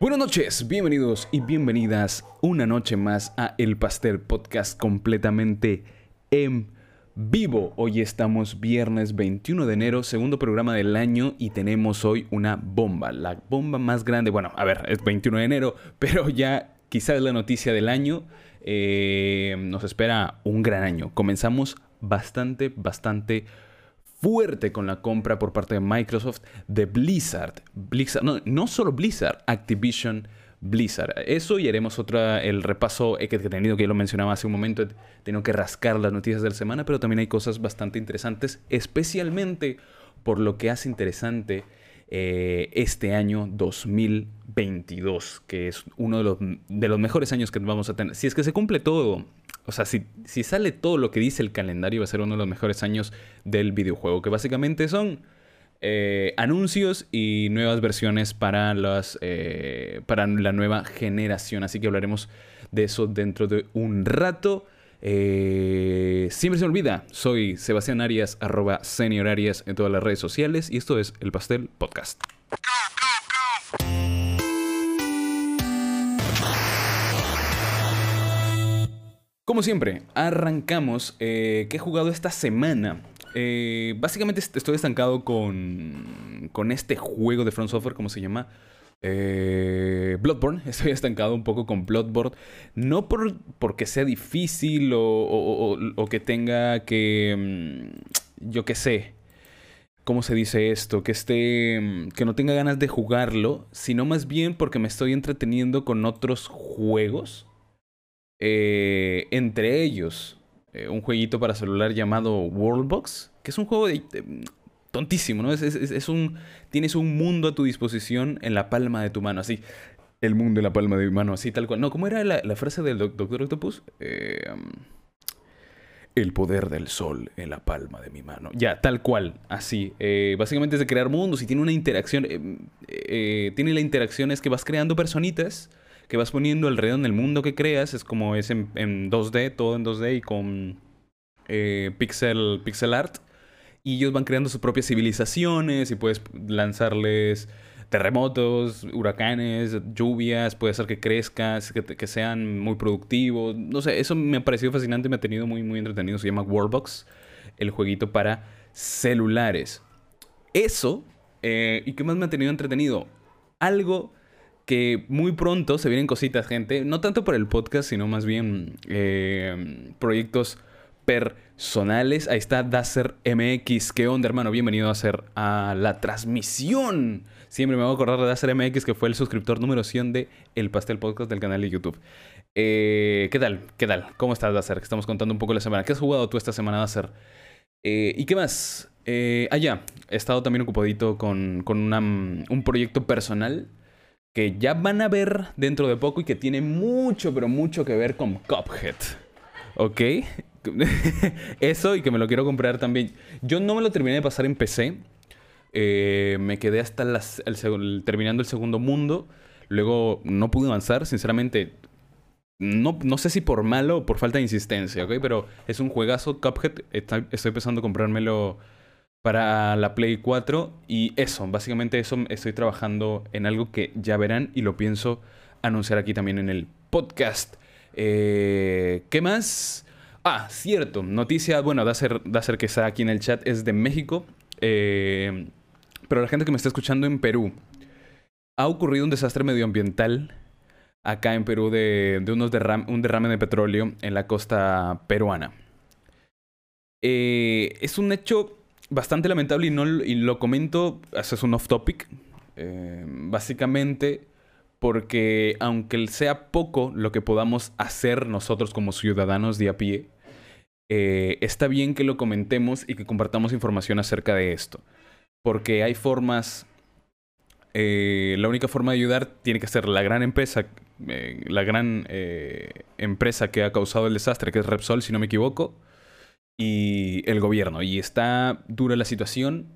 Buenas noches, bienvenidos y bienvenidas una noche más a El Pastel Podcast completamente en vivo. Hoy estamos viernes 21 de enero, segundo programa del año y tenemos hoy una bomba, la bomba más grande, bueno, a ver, es 21 de enero, pero ya quizás la noticia del año. Eh, nos espera un gran año. Comenzamos bastante, bastante fuerte con la compra por parte de Microsoft de Blizzard. Blizzard no, solo Blizzard, Activision Blizzard. Eso y haremos otra, el repaso que he tenido, que ya lo mencionaba hace un momento, tengo que rascar las noticias de la semana, pero también hay cosas bastante interesantes, especialmente por lo que hace interesante eh, este año 2022, que es uno de los, de los mejores años que vamos a tener. Si es que se cumple todo o sea, si, si, sale todo lo que dice el calendario, va a ser uno de los mejores años del videojuego, que básicamente son eh, anuncios y nuevas versiones para, las, eh, para la nueva generación. Así que hablaremos de eso dentro de un rato. Eh, siempre se me olvida, soy Sebastián Arias, arroba senior Arias en todas las redes sociales y esto es El Pastel Podcast. Como siempre, arrancamos. Eh, ¿Qué he jugado esta semana? Eh, básicamente estoy estancado con, con este juego de Front Software, ¿cómo se llama? Eh, Bloodborne. Estoy estancado un poco con Bloodborne. No por, porque sea difícil o, o, que tenga que... Mm, yo qué sé. ¿Cómo se dice esto? Que esté. Mm, que no tenga ganas de jugarlo. Sino más bien porque me estoy entreteniendo con otros juegos eh, entre ellos, eh, un jueguito para celular llamado Worldbox, que es un juego de, tontísimo, ¿no? Es, un, tienes un mundo a tu disposición en la palma de tu mano, así. El mundo en la palma de mi mano, así tal cual. No, ¿cómo era la, frase del Doctor Octopus? Eh, el poder del sol en la palma de mi mano. Ya, tal cual, así. básicamente es de crear mundos y tiene una interacción. tiene la interacción es que vas creando personitas que vas poniendo alrededor del mundo que creas. Es como es en, 2D, todo en 2D y con eh, pixel, pixel art. Y ellos van creando sus propias civilizaciones y puedes lanzarles terremotos, huracanes, lluvias, puede hacer que crezcas, que, que, sean muy productivos. No sé, eso me ha parecido fascinante, me ha tenido muy, muy entretenido. Se llama Worldbox, el jueguito para celulares. Eso, eh, ¿y qué más me ha tenido entretenido? Algo que muy pronto se vienen cositas, gente. No tanto por el podcast, sino más bien eh, proyectos personales. Ahí está Dacer MX. ¿Qué onda, hermano? Bienvenido a hacer a la transmisión. Siempre me voy a acordar de Dacer MX, que fue el suscriptor número 100 de El Pastel Podcast del canal de YouTube. Eh, ¿Qué tal? ¿Qué tal? ¿Cómo estás, Dacer? Que estamos contando un poco la semana. ¿Qué has jugado tú esta semana, Dacer? Eh, ¿Y qué más? ah, ya. He estado también ocupadito con, con un proyecto personal que ya van a ver dentro de poco y que tiene mucho, pero mucho que ver con Cuphead. ¿Ok? Eso y que me lo quiero comprar también. Yo no me lo terminé de pasar en PC. Eh, me quedé hasta el, terminando el segundo mundo. Luego no pude avanzar, sinceramente. No, no, sé si por malo o por falta de insistencia, ¿ok? Pero es un juegazo. Cuphead. estoy pensando comprármelo para la Play 4 y eso, básicamente eso estoy trabajando en algo que ya verán y lo pienso anunciar aquí también en el podcast. Eh, ¿Qué más? Ah, cierto, noticia, bueno, de hacer, de que está aquí en el chat es de México, eh, pero la gente que me está escuchando en Perú, ha ocurrido un desastre medioambiental acá en Perú de, unos un derrame de petróleo en la costa peruana. Eh, es un hecho bastante lamentable y, no, lo comento, es un off topic, eh, básicamente porque aunque sea poco lo que podamos hacer nosotros como ciudadanos de a pie, eh, está bien que lo comentemos y que compartamos información acerca de esto. Porque hay formas, eh, la única forma de ayudar tiene que ser la gran empresa, la gran empresa que ha causado el desastre, que es Repsol, si no me equivoco, y el gobierno. Y está dura la situación,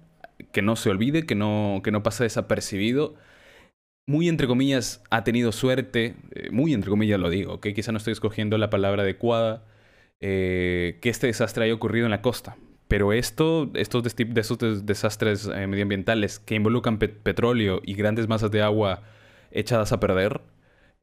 que no se olvide, que no, que no pasa desapercibido. Muy entre comillas ha tenido suerte, eh, muy entre comillas lo digo, que quizá no estoy escogiendo la palabra adecuada, eh, que este desastre haya ocurrido en la costa. Pero esto, estos de, esos desastres eh, medioambientales que involucran petróleo y grandes masas de agua echadas a perder,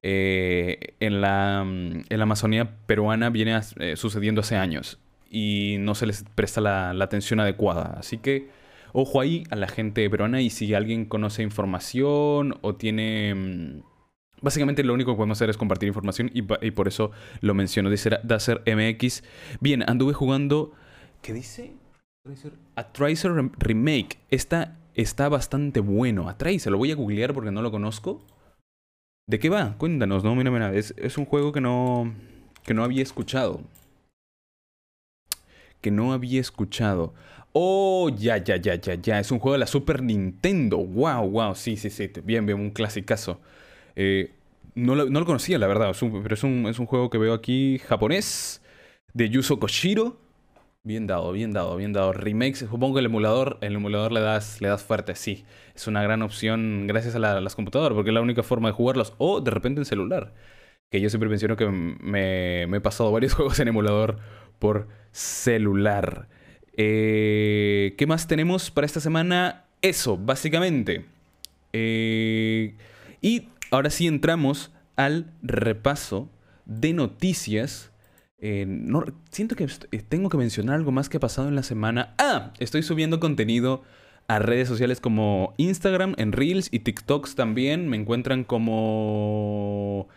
eh, en, la, en, la, Amazonía peruana viene sucediendo hace años y no se les presta la, atención adecuada. Así que ojo ahí a la gente peruana y si alguien conoce información o tiene... Básicamente lo único que podemos hacer es compartir información y, por eso lo menciono. Dice Dacer MX. Bien, anduve jugando ¿Qué dice? A Tracer Remake. Esta está bastante bueno. A Tracer, lo voy a googlear porque no lo conozco. ¿De qué va? Cuéntanos, no, mira, mira. Es, es un juego que no. que no había escuchado. Que no había escuchado. Oh, ya, ya, ya, ya, ya. Es un juego de la Super Nintendo. Wow, wow. Sí, sí, sí. Bien, bien, un clasicazo. Eh, no, lo, no, lo, conocía, la verdad. pero es un, es un juego que veo aquí japonés. De Yuzo Koshiro. Bien dado, bien dado, bien dado. Remakes, supongo que el emulador, el emulador le das, le das fuerte, sí. Es una gran opción gracias a, las computadoras, porque es la única forma de jugarlos. O de repente en celular. Que yo siempre menciono que me, he pasado varios juegos en emulador por celular. Eh, ¿Qué más tenemos para esta semana? Eso, básicamente. Eh, y ahora sí entramos al repaso de noticias eh, no, siento que eh, tengo que mencionar algo más que ha pasado en la semana. Ah, estoy subiendo contenido a redes sociales como Instagram, en Reels y TikToks también. Me encuentran como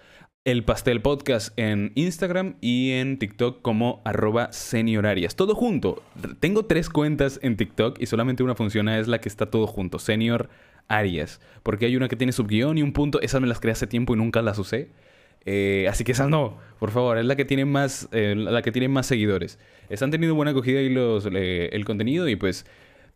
el Pastel Podcast en Instagram y en TikTok como arroba seniorarias. Todo junto. Tengo tres cuentas en TikTok y solamente una funciona, es la que está todo junto, Senior Arias. Porque hay una que tiene subguión y un punto. Esas me las creé hace tiempo y nunca las usé. Eh, así que esa no, por favor, es la que tiene más, eh, la que tiene más seguidores. Están teniendo buena acogida ahí los, el contenido y pues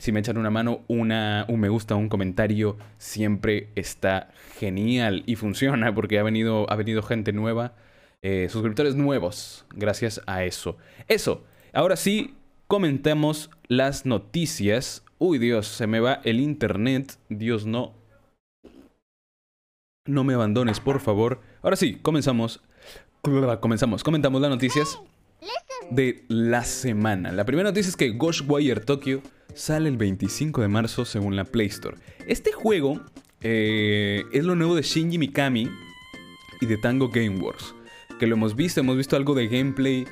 si me echan una mano, una, un me gusta, un comentario, siempre está genial y funciona porque ha venido, ha venido gente nueva, eh, suscriptores nuevos, gracias a eso. Eso, ahora sí, comentamos las noticias. Uy Dios, se me va el internet, Dios no. No me abandones, por favor. Ahora sí, comenzamos. Comenzamos. Comentamos las noticias de la semana. La primera noticia es que Ghostwire Tokyo sale el 25 de marzo según la Play Store. Este juego eh, es lo nuevo de Shinji Mikami y de Tango Gameworks. Que lo hemos visto, hemos visto algo de gameplay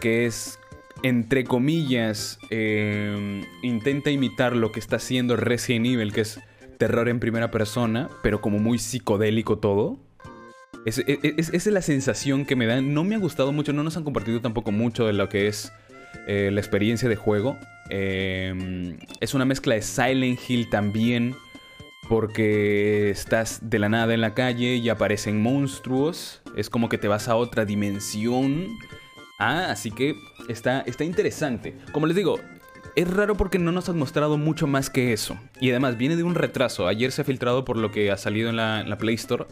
que es, entre comillas, eh, intenta imitar lo que está haciendo Resident Evil, que es terror en primera persona, pero como muy psicodélico todo. Es, esa es la sensación que me dan. No me ha gustado mucho, no nos han compartido tampoco mucho de lo que es eh, la experiencia de juego. Em, es una mezcla de Silent Hill también, porque estás de la nada en la calle y aparecen monstruos. Es como que te vas a otra dimensión. Ah, así que está, está interesante. Como les digo, es raro porque no nos han mostrado mucho más que eso. Y además viene de un retraso. Ayer se ha filtrado por lo que ha salido en la, Play Store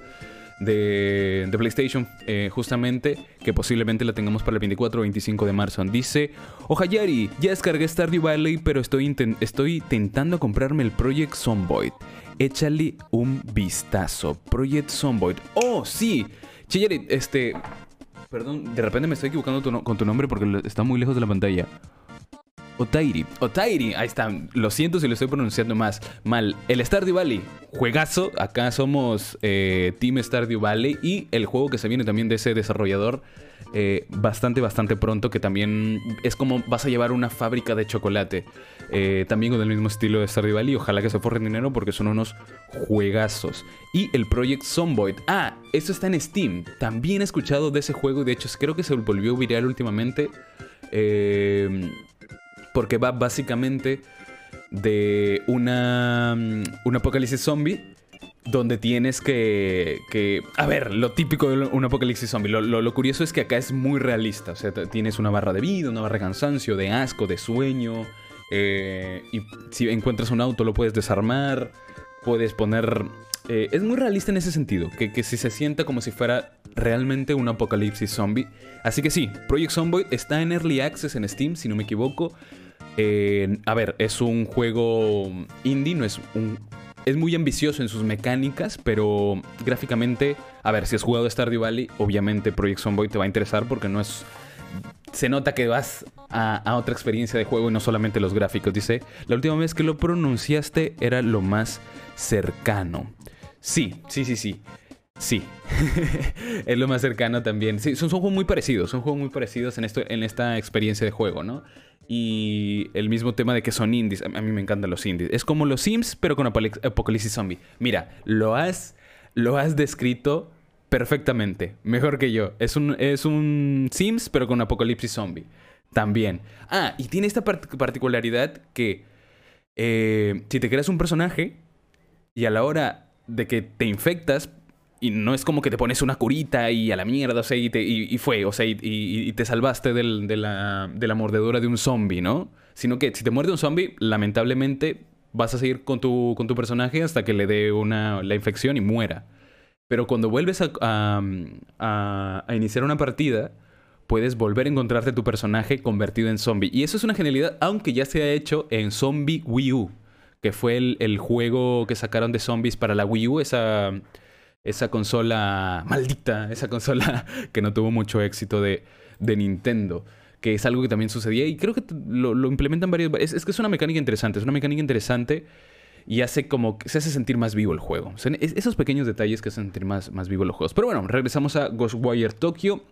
de, PlayStation, eh, justamente, que posiblemente la tengamos para el 24 o 25 de marzo. Dice, Ojayari, ya descargué Stardew Valley, pero estoy, estoy intentando comprarme el Project Zomboid. Échale un vistazo. Project Zomboid. Oh, sí. Chayari, este... Perdón, de repente me estoy equivocando con tu nombre porque está muy lejos de la pantalla. Otairi. Otairi, ahí está. Lo siento si lo estoy pronunciando más mal. El Stardew Valley, juegazo. Acá somos eh, Team Stardew Valley y el juego que se viene también de ese desarrollador. Eh, bastante, bastante pronto, que también es como vas a llevar una fábrica de chocolate. Eh, también con el mismo estilo de Stardew Valley. Ojalá que se forren dinero porque son unos juegazos. Y el Project Zomboid. Ah, eso está en Steam. También he escuchado de ese juego. De hecho, creo que se volvió viral últimamente. Eh, porque va básicamente de una, mm, un apocalipsis zombie donde tienes que, que, A ver, lo típico de un apocalipsis zombie. Lo, curioso es que acá es muy realista. O sea, tienes una barra de vida, una barra de cansancio, de asco, de sueño. Eh, y si encuentras un auto lo puedes desarmar. Puedes poner... Eh, es muy realista en ese sentido. Que, que si se sienta como si fuera realmente un apocalipsis zombie. Así que sí, Project Zomboid está en Early Access en Steam, si no me equivoco. A ver, es un juego indie, no es un... Es muy ambicioso en sus mecánicas, pero gráficamente, a ver, si has jugado Stardew Valley, obviamente Project Zomboid te va a interesar porque no es se nota que vas a, otra experiencia de juego y no solamente los gráficos. Dice, la última vez que lo pronunciaste era lo más cercano. Sí, sí, sí, sí. Sí, es lo más cercano también. Sí, son, son, juegos muy parecidos, son juegos muy parecidos en, esto, en esta experiencia de juego, ¿no? Y el mismo tema de que son indies, a mí me encantan los indies. Es como los Sims, pero con Apocalipsis Zombie. Mira, lo has, lo has descrito perfectamente, mejor que yo. Es un, es un Sims, pero con Apocalipsis Zombie. También. Ah, y tiene esta particularidad que eh, si te creas un personaje y a la hora de que te infectas, y no es como que te pones una curita y a la mierda, o sea, y, te, y, fue, o sea, y, te salvaste de, la, de la mordedura de un zombie, ¿no? Sino que si te muerde un zombie, lamentablemente vas a seguir con tu, con tu personaje hasta que le dé una, la infección y muera. Pero cuando vuelves a, iniciar una partida, puedes volver a encontrarte tu personaje convertido en zombie. Y eso es una genialidad, aunque ya se ha hecho en Zombie Wii U, que fue el, juego que sacaron de zombies para la Wii U, esa, esa consola maldita, esa consola que no tuvo mucho éxito de, Nintendo que es algo que también sucedía y creo que lo, implementan varios... Es, es, que es una mecánica interesante, es una mecánica interesante y hace como se hace sentir más vivo el juego. esos pequeños detalles que hacen sentir más, más vivo los juegos. Pero bueno, regresamos a Ghostwire Tokyo.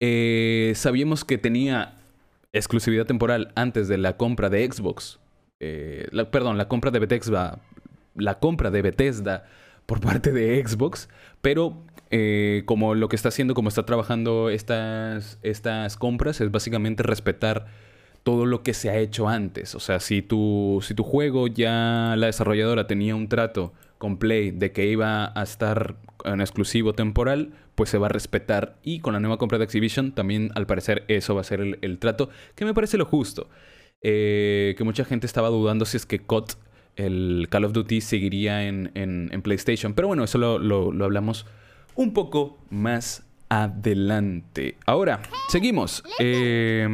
Eh, sabíamos que tenía exclusividad temporal antes de la compra de Xbox. Eh, perdón, la compra de Bethesda. La compra de Bethesda por parte de Xbox. Pero eh, como lo que está haciendo, como está trabajando estas, estas compras, es básicamente respetar todo lo que se ha hecho antes. O sea, si tu, si tu juego ya la desarrolladora tenía un trato con Play de que iba a estar en exclusivo temporal, pues se va a respetar. Y con la nueva compra de Activision, también al parecer eso va a ser el, trato, que me parece lo justo. Eh, que mucha gente estaba dudando si es que COD, el Call of Duty, seguiría en, en, PlayStation. Pero bueno, eso lo, lo hablamos un poco más adelante. Ahora, seguimos. Eh,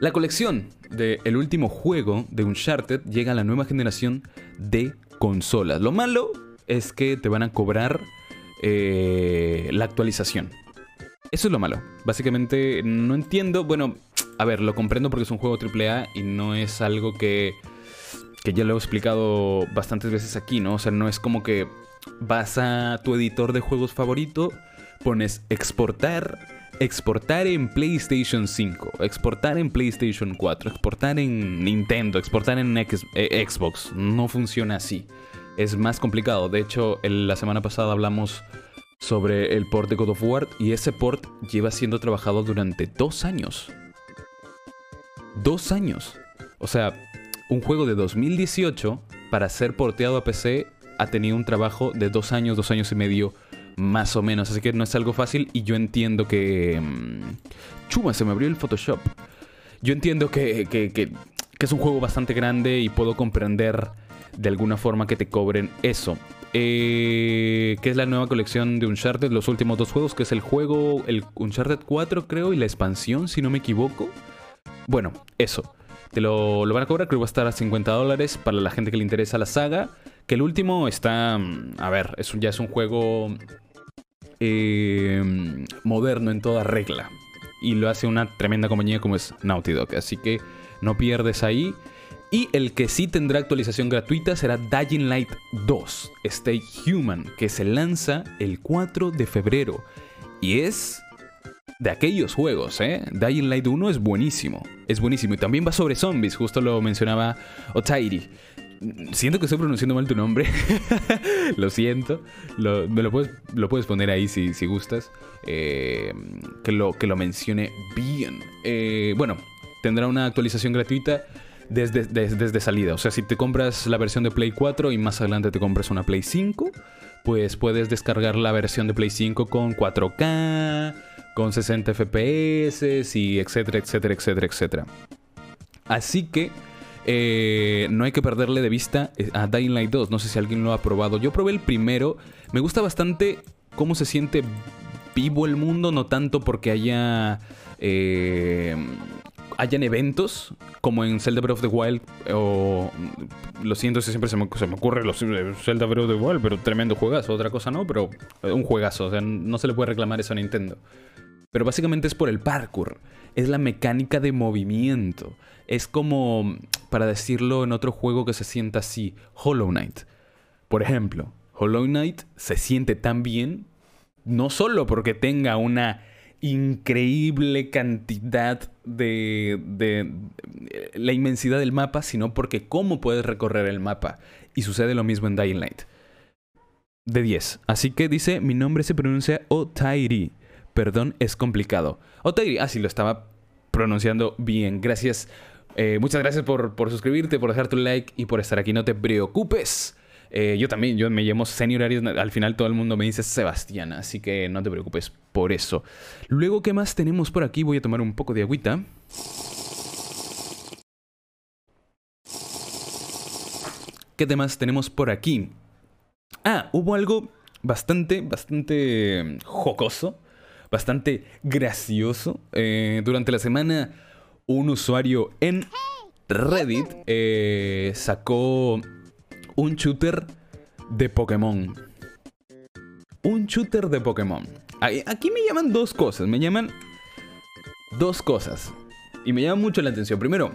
la colección del último juego de Uncharted llega a la nueva generación de consolas. Lo malo es que te van a cobrar eh, la actualización. Eso es lo malo. Básicamente no entiendo. Bueno, a ver, lo comprendo porque es un juego AAA y no es algo que, que ya lo he explicado bastantes veces aquí, ¿no? O sea, no es como que vas a tu editor de juegos favorito, pones exportar exportar en PlayStation 5, exportar en PlayStation 4, exportar en Nintendo, exportar en eh, Xbox. No funciona así. Es más complicado. De hecho, la semana pasada hablamos sobre el port de God of War y ese port lleva siendo trabajado durante dos años. Dos años. O sea, un juego de 2018 para ser porteado a PC ha tenido un trabajo de dos años, dos años y medio más o menos. Así que no es algo fácil y yo entiendo que... Mm, chuma, se me abrió el Photoshop. Yo entiendo que, que, es un juego bastante grande y puedo comprender de alguna forma que te cobren eso. Eh, que es la nueva colección de Uncharted, los últimos dos juegos, que es el juego, el Uncharted 4 creo, y la expansión, si no me equivoco. Bueno, eso. Lo van a cobrar, creo que va a estar a 50 dólares para la gente que le interesa la saga. Que el último está, mm, a ver, es ya es un juego eh, moderno en toda regla. Y lo hace una tremenda compañía como es Naughty Dog. Así que no pierdes ahí. Y el que sí tendrá actualización gratuita será Dying Light 2, Stay Human, que se lanza el 4 de febrero. Y es de aquellos juegos, ¿eh? Dying Light 1 es buenísimo. Es buenísimo. Y también va sobre zombies, justo lo mencionaba Otairi. Siento que estoy pronunciando mal tu nombre. lo siento. me lo puedes, lo puedes poner ahí si, si gustas. Eh, que, lo, que lo mencione bien. Eh, bueno, tendrá una actualización gratuita desde, desde, salida. O sea, si te compras la versión de Play 4 y más adelante te compras una Play 5, pues puedes descargar la versión de Play 5 con 4K, con 60 FPS y etcétera, etcétera, etcétera, etcétera. Así que eh, no hay que perderle de vista eh, a Dying Light 2. No sé si alguien lo ha probado. Yo probé el primero. Me gusta bastante cómo se siente vivo el mundo, no tanto porque haya... Eh, hayan eventos como en Zelda Breath of the Wild o lo siento si siempre se me, ocurre los Zelda Breath of the Wild pero tremendo juegazo otra cosa no pero un juegazo o sea no se le puede reclamar eso a Nintendo Pero básicamente es por el parkour. Es la mecánica de movimiento. Es como, para decirlo en otro juego que se sienta así, Hollow Knight. Por ejemplo, Hollow Knight se siente tan bien, no solo porque tenga una increíble cantidad de, de, la inmensidad del mapa, sino porque cómo puedes recorrer el mapa. Y sucede lo mismo en Dying Light. De 10. Así que dice, mi nombre se pronuncia Otairi. Perdón, es complicado. Otairi, ah, sí, lo estaba pronunciando bien. Gracias. Eh, muchas gracias por, por suscribirte, por dejar tu like y por estar aquí. No te preocupes. Eh, yo también, yo me llamo Senior Aries, al final todo el mundo me dice Sebastián, así que no te preocupes por eso. Luego, ¿qué más tenemos por aquí? Voy a tomar un poco de agüita. ¿Qué demás tenemos por aquí? Ah, hubo algo bastante, bastante jocoso, bastante gracioso. Eh, durante la semana, un usuario en Reddit eh, sacó un shooter de Pokémon. Un shooter de Pokémon. Aquí me llaman dos cosas. Me llaman dos cosas. Y me llama mucho la atención. Primero,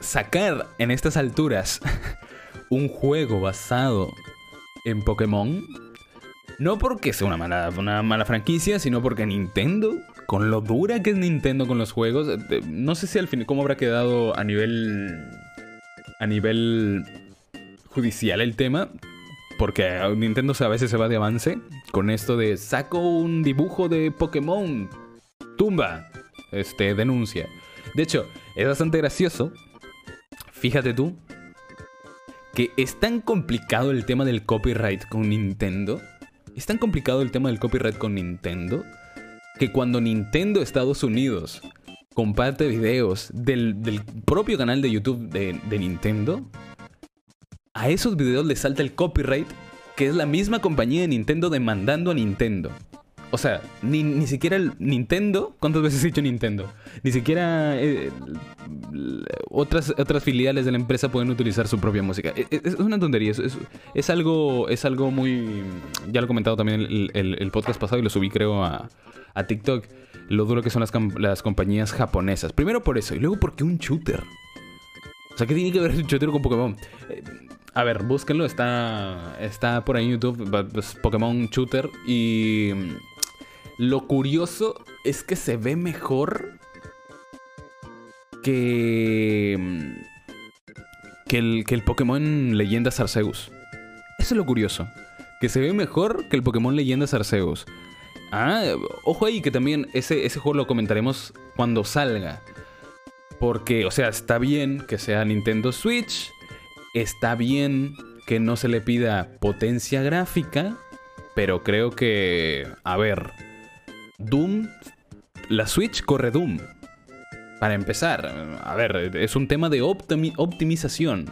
sacar en estas alturas un juego basado en Pokémon. No porque sea una mala, una mala franquicia, sino porque Nintendo, con lo dura que es Nintendo con los juegos, eh, no sé si al fin cómo habrá quedado a nivel. a nivel judicial el tema, porque Nintendo a veces se va de avance con esto de saco un dibujo de Pokémon, tumba, este, denuncia. De hecho, es bastante gracioso, fíjate tú, que es tan complicado el tema del copyright con Nintendo, es tan complicado el tema del copyright con Nintendo, que cuando Nintendo Estados Unidos comparte videos del, propio canal de YouTube de, de Nintendo, a esos videos le salta el copyright, que es la misma compañía de Nintendo demandando a Nintendo. O sea, ni, siquiera el Nintendo, ¿cuántas veces he dicho Nintendo? Ni siquiera eh, otras, otras filiales de la empresa pueden utilizar su propia música. E, e, es, una tontería, es, es, algo, es algo muy... Ya lo he comentado también el, el, podcast pasado y lo subí creo a, a TikTok. Lo duro que son las, las compañías japonesas. Primero por eso y luego porque un shooter. O sea, ¿qué tiene que ver el shooter con Pokémon? Eh, a ver, búsquenlo, está, está por ahí en YouTube, Pokémon Shooter. Y lo curioso es que se ve mejor que, mm, que, el, que el Pokémon Leyenda Arceus. Eso es lo curioso. Que se ve mejor que el Pokémon Leyenda Arceus. Ah, ojo ahí que también ese, ese juego lo comentaremos cuando salga. Porque, o sea, está bien que sea Nintendo Switch Está bien que no se le pida potencia gráfica, pero creo que, a ver, Doom, la Switch corre Doom. Para empezar, a ver, es un tema de optimización.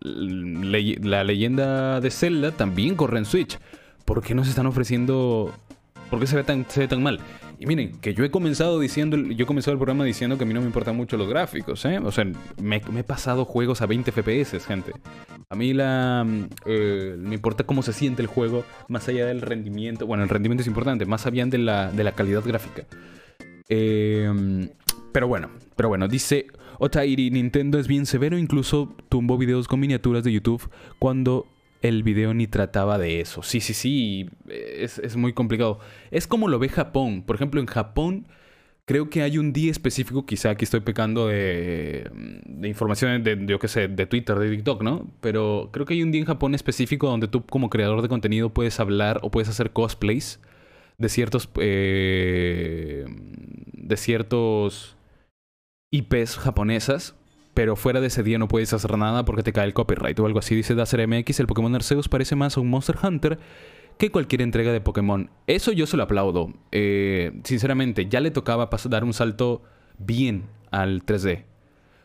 la leyenda de Zelda también corre en Switch. ¿Por qué no se están ofreciendo? ¿Por qué se ve tan, tan mal? Y miren, que yo he comenzado diciendo, yo el programa diciendo que a mí no me importan mucho los gráficos, ¿eh? O sea, me, he pasado juegos a 20 FPS, gente. A mí la, mm, eh, me importa cómo se siente el juego, más allá del rendimiento. Bueno, el rendimiento es importante, más allá de la, de la calidad gráfica. Eh, pero bueno, pero bueno, dice Otairi, Nintendo es bien severo, incluso tumbó videos con miniaturas de YouTube cuando el video ni trataba de eso. Sí, sí, sí, es, muy complicado. Es como lo ve Japón. Por ejemplo, en Japón creo que hay un día específico, quizá aquí estoy pecando de, de información de, yo qué sé, de Twitter, de TikTok, ¿no? Pero creo que hay un día en Japón específico donde tú como creador de contenido puedes hablar o puedes hacer cosplays de ciertos... Eh, de ciertos IPs japonesas pero fuera de ese día no puedes hacer nada porque te cae el copyright o algo así. Dice Dacer MX, el Pokémon Arceus parece más a un Monster Hunter que cualquier entrega de Pokémon. Eso yo se lo aplaudo. Eh, sinceramente, ya le tocaba dar un salto bien al 3D.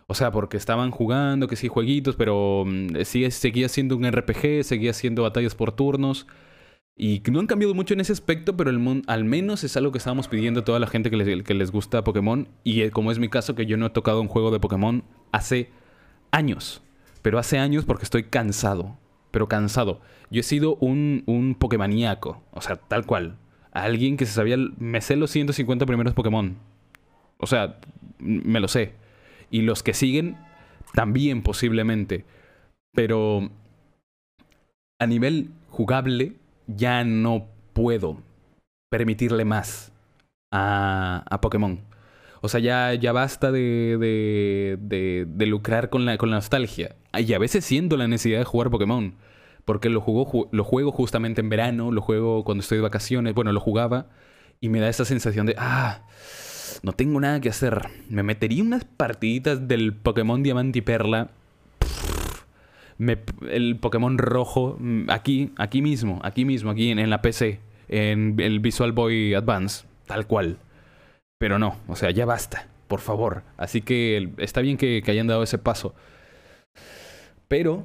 O sea, porque estaban jugando, que sí, jueguitos, pero mm, seguía siendo un RPG, seguía siendo batallas por turnos. Y no han cambiado mucho en ese aspecto, pero el al menos es algo que estábamos pidiendo a toda la gente que les, que les gusta Pokémon. Y eh, como es mi caso, que yo no he tocado un juego de Pokémon hace años. Pero hace años porque estoy cansado. Pero cansado. Yo he sido un, un Pokémoníaco. O sea, tal cual. alguien que se sabía, me sé los 150 primeros Pokémon. O sea, me lo sé. Y los que siguen, también posiblemente. Pero a nivel jugable, ya no puedo permitirle más a, a Pokémon. O sea, ya, ya basta de, de, de, lucrar con la, con la nostalgia. Y a veces siento la necesidad de jugar Pokémon. Porque lo, lo juego justamente en verano, lo juego cuando estoy de vacaciones. Bueno, lo jugaba y me da esa sensación de, ah, no tengo nada que hacer. Me metería unas partiditas del Pokémon Diamante y Perla. el Pokémon rojo, mm, aquí, aquí mismo, aquí mismo, aquí en, la PC, en el Visual Boy Advance, tal cual. Pero no, o sea, ya basta, por favor. Así que está bien que, hayan dado ese paso. Pero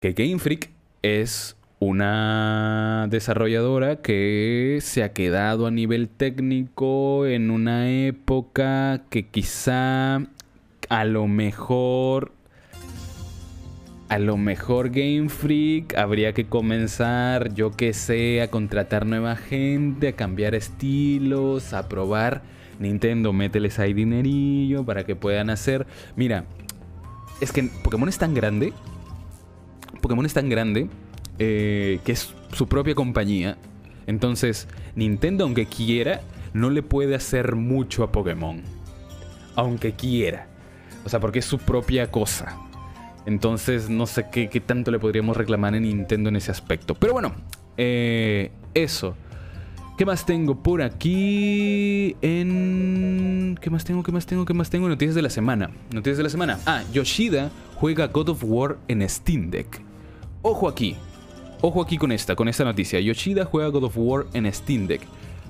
que Game Freak es una desarrolladora que se ha quedado a nivel técnico en una época que quizá a lo mejor a lo mejor Game Freak habría que comenzar, yo que sé, a contratar nueva gente, a cambiar estilos, a probar. Nintendo, mételes ahí dinerillo para que puedan hacer. Mira, es que Pokémon es tan grande. Pokémon es tan grande eh, que es su propia compañía. Entonces, Nintendo, aunque quiera, no le puede hacer mucho a Pokémon. Aunque quiera. O sea, porque es su propia cosa. Entonces, no sé qué, tanto le podríamos reclamar a Nintendo en ese aspecto. Pero bueno, eh, eso. ¿Qué más tengo por aquí? En... ¿Qué más tengo? ¿Qué más tengo? ¿Qué más tengo? Noticias de la semana. Noticias de la semana. Ah, Yoshida juega God of War en Steam Deck. Ojo aquí. Ojo aquí con esta, con esta noticia. Yoshida juega God of War en Steam Deck.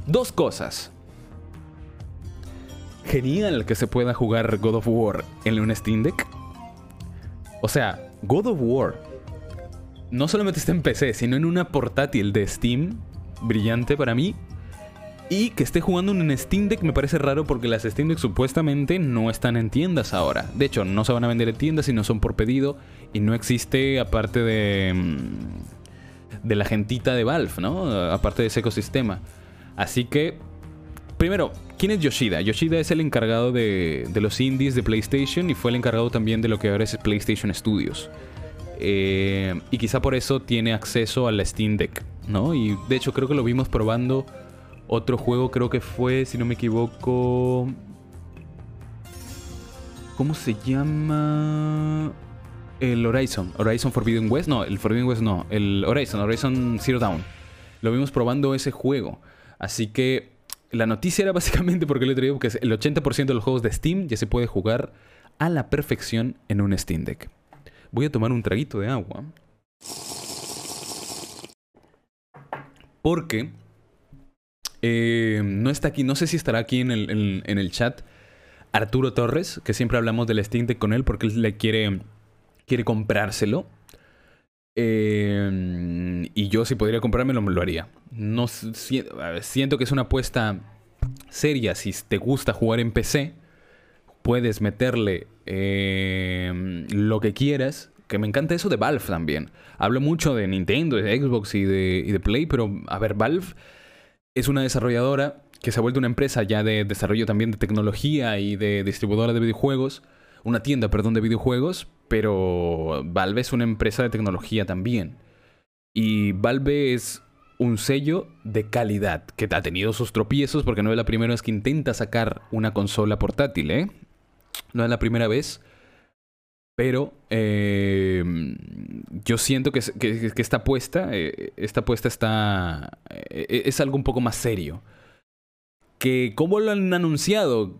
Dos cosas. Genial que se pueda jugar God of War en un Steam Deck. O sea, God of War no solamente está en PC, sino en una portátil de Steam. Brillante para mí. Y que esté jugando en un Steam Deck me parece raro porque las Steam Deck supuestamente no están en tiendas ahora. De hecho, no se van a vender en tiendas, sino son por pedido. Y no existe, aparte de. Mm, de la gentita de Valve, ¿no? Aparte de ese ecosistema. Así que, primero, ¿quién es Yoshida? Yoshida es el encargado de, los indies de PlayStation y fue el encargado también de lo que ahora es PlayStation Studios. Eh, y quizá por eso tiene acceso a la Steam Deck, ¿no? Y de hecho creo que lo vimos probando otro juego, creo que fue, si no me equivoco... ¿Cómo se llama? el Horizon, Horizon Forbidden West, no, el Forbidden West no, el Horizon, Horizon Zero Dawn. Lo vimos probando ese juego. Así que la noticia era básicamente porque le digo que el 80% de los juegos de Steam ya se puede jugar a la perfección en un Steam Deck. Voy a tomar un traguito de agua. Porque eh, no está aquí, no sé si estará aquí en el, en el chat Arturo Torres, que siempre hablamos del Deck con él porque él le quiere quiere comprárselo. Eh, y yo si podría comprármelo, lo haría. No, siento que es una apuesta seria. Si te gusta jugar en PC, puedes meterle eh, lo que quieras. Que me encanta eso de Valve también. Hablo mucho de Nintendo, de Xbox y de, y de Play, pero a ver, Valve es una desarrolladora que se ha vuelto una empresa ya de desarrollo también de tecnología y de distribuidora de videojuegos una tienda, perdón, de videojuegos, pero Valve es una empresa de tecnología también. Y Valve es un sello de calidad que ha tenido sus tropiezos porque no es la primera vez que intenta sacar una consola portátil, ¿eh? No es la primera vez. Pero eh, yo siento que, esta apuesta, eh, esta apuesta está, eh, es algo un poco más serio. Que, ¿cómo lo han anunciado?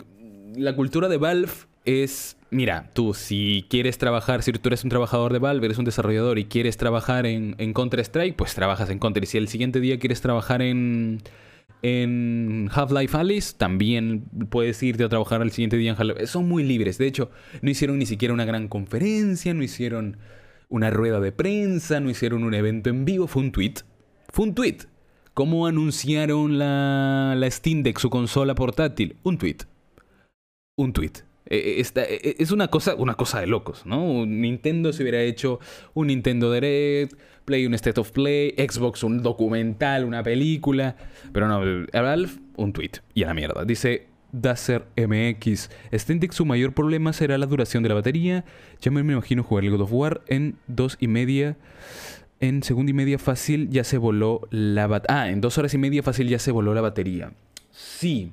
La cultura de Valve es, mira, tú si quieres trabajar, si tú eres un trabajador de Valve, eres un desarrollador y quieres trabajar en, Counter-Strike, pues trabajas en Counter. Y si el siguiente día quieres trabajar en, en Half-Life Alice, también puedes irte a trabajar al siguiente día en Half-Life. Son muy libres. De hecho, no hicieron ni siquiera una gran conferencia, no hicieron una rueda de prensa, no hicieron un evento en vivo. Fue un tweet. Fue un tweet. ¿Cómo anunciaron la, la Steam Deck, su consola portátil? Un tweet. Un tweet. Eh, eh, es una cosa, una cosa de locos, ¿no? Nintendo se hubiera hecho un Nintendo Direct, Play un State of Play, Xbox un documental, una película. Pero no, Valve un tweet y a la mierda. Dice Dazer MX. Stentic su mayor problema será la duración de la batería. Ya me imagino jugar el God of War en dos y media. En segunda y media fácil ya se voló la batería. Ah, en dos horas y media fácil ya se voló la batería. Sí.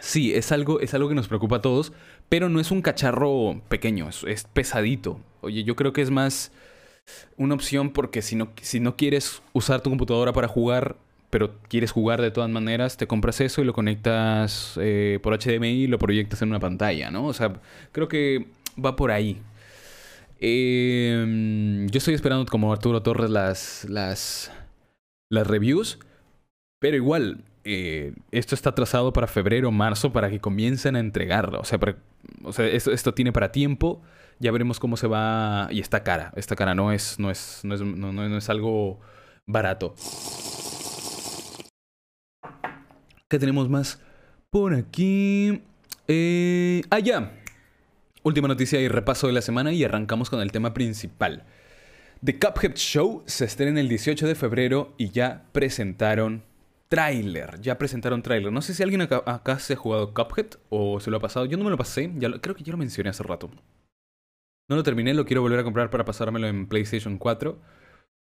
Sí, es algo, es algo que nos preocupa a todos, pero no es un cacharro pequeño, es, pesadito. Oye, yo creo que es más una opción porque si no, si no quieres usar tu computadora para jugar, pero quieres jugar de todas maneras, te compras eso y lo conectas eh, por HDMI y lo proyectas en una pantalla, ¿no? O sea, creo que va por ahí. Em, yo estoy esperando como Arturo Torres las, las, las reviews, pero igual, eh, esto está trazado para febrero o marzo para que comiencen a entregarlo. O sea, o sea esto, tiene para tiempo. Ya veremos cómo se va. Y está cara. Esta cara no es, no es, no es, no, es algo barato. ¿Qué tenemos más por aquí? Eh, ah, ya. Última noticia y repaso de la semana y arrancamos con el tema principal. The Cuphead Show se estrena el 18 de febrero y ya presentaron tráiler. Ya presentaron tráiler. No sé si alguien acá, se ha jugado Cuphead o se lo ha pasado. Yo no me lo pasé. Creo que ya lo mencioné hace rato. No lo terminé, lo quiero volver a comprar para pasármelo en PlayStation 4.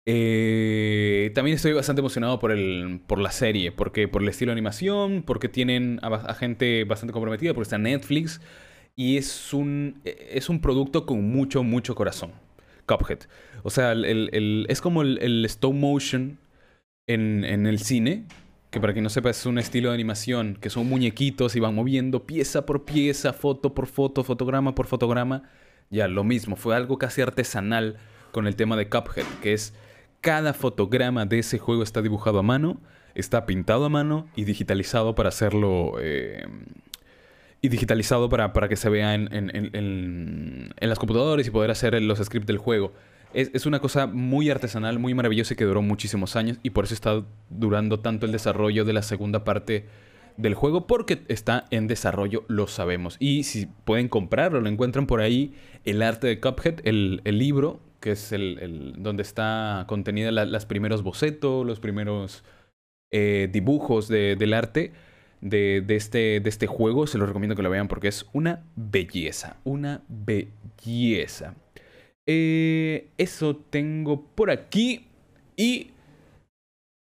Eh, también estoy bastante emocionado por, el, por la serie, porque por el estilo de animación, porque tienen a, gente bastante comprometida, porque está Netflix y es un, es un producto con mucho, mucho corazón. Cuphead. O sea, es como el, stop motion en el cine, que para quien no sepa es un estilo de animación, que son muñequitos y van moviendo pieza por pieza, foto por foto, fotograma por fotograma. Ya, lo mismo, fue algo casi artesanal con el tema de Cuphead, que es cada fotograma de ese juego está dibujado a mano, está pintado a mano y digitalizado para hacerlo... Eh, y digitalizado para, para, que se vea en, en, en, en, las computadoras y poder hacer los scripts del juego es, una cosa muy artesanal, muy maravillosa y que duró muchísimos años y por eso está durando tanto el desarrollo de la segunda parte del juego porque está en desarrollo, lo sabemos. Y si pueden comprarlo, lo encuentran por ahí, el arte de Cuphead, el, libro, que es el, donde está contenida los primeros bocetos, los primeros eh, dibujos del arte de, este, de este juego, se los recomiendo que lo vean porque es una belleza, una belleza. Eh, eso tengo por aquí. Y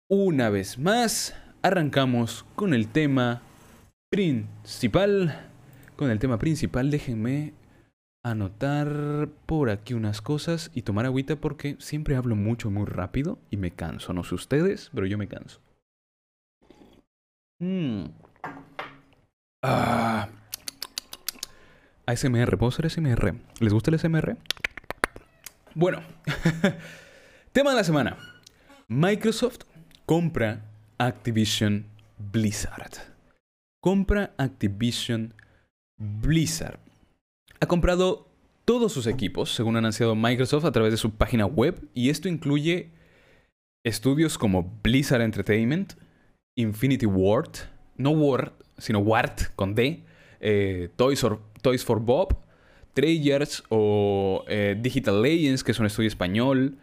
una vez más, arrancamos con el tema principal. Con el tema principal, déjenme anotar por aquí unas cosas y tomar agüita porque siempre hablo mucho, muy rápido y me canso. No sé ustedes, pero yo me canso. Mm. Ah. ASMR, ¿puedo hacer SMR? ¿Les gusta el SMR? Bueno, tema de la semana. Microsoft compra Activision Blizzard. Compra Activision Blizzard. Ha comprado todos sus equipos, según ha anunciado Microsoft a través de su página web, y esto incluye estudios como Blizzard Entertainment, Infinity Ward, no Ward, sino Ward con D, eh, Toys, Toys for Bob, Treyarch o eh, Digital Legends, que es un estudio español,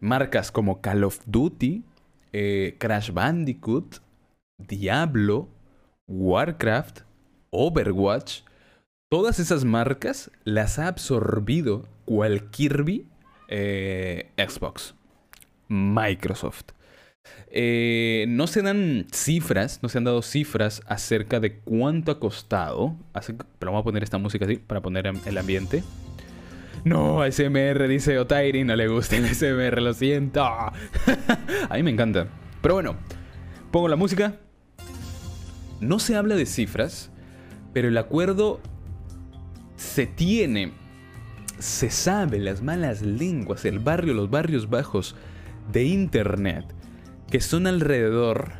marcas como Call of Duty, eh, Crash Bandicoot, Diablo, Warcraft, Overwatch, todas esas marcas las ha absorbido cualquier eh, Xbox, Microsoft. Eh, no se dan cifras, no se han dado cifras acerca de cuánto ha costado. pero vamos a poner esta música así para poner el ambiente. No, SMR dice Otairi, no le gusta el SMR, lo siento. a mí me encanta. Pero bueno, pongo la música. No se habla de cifras, pero el acuerdo se tiene, se sabe, las malas lenguas, el barrio, los barrios bajos de Internet que son alrededor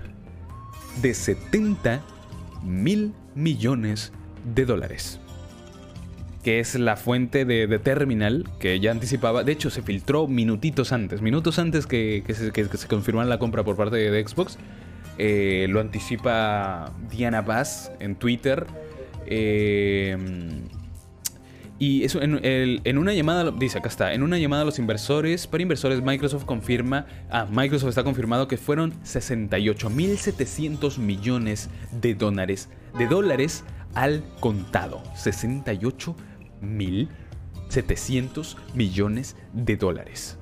de 70 mil millones de dólares. Que es la fuente de, Terminal que ya anticipaba. De hecho, se filtró minutitos antes. Minutos antes que, se, que, confirmara la compra por parte de, Xbox. Eh, lo anticipa Diana Bass en Twitter. Eh, Y eso en, en, una llamada, dice acá está, en una llamada a los inversores, para inversores Microsoft confirma, ah, Microsoft está confirmado que fueron 68.700 millones de dólares, de dólares al contado. 68.700 millones de dólares.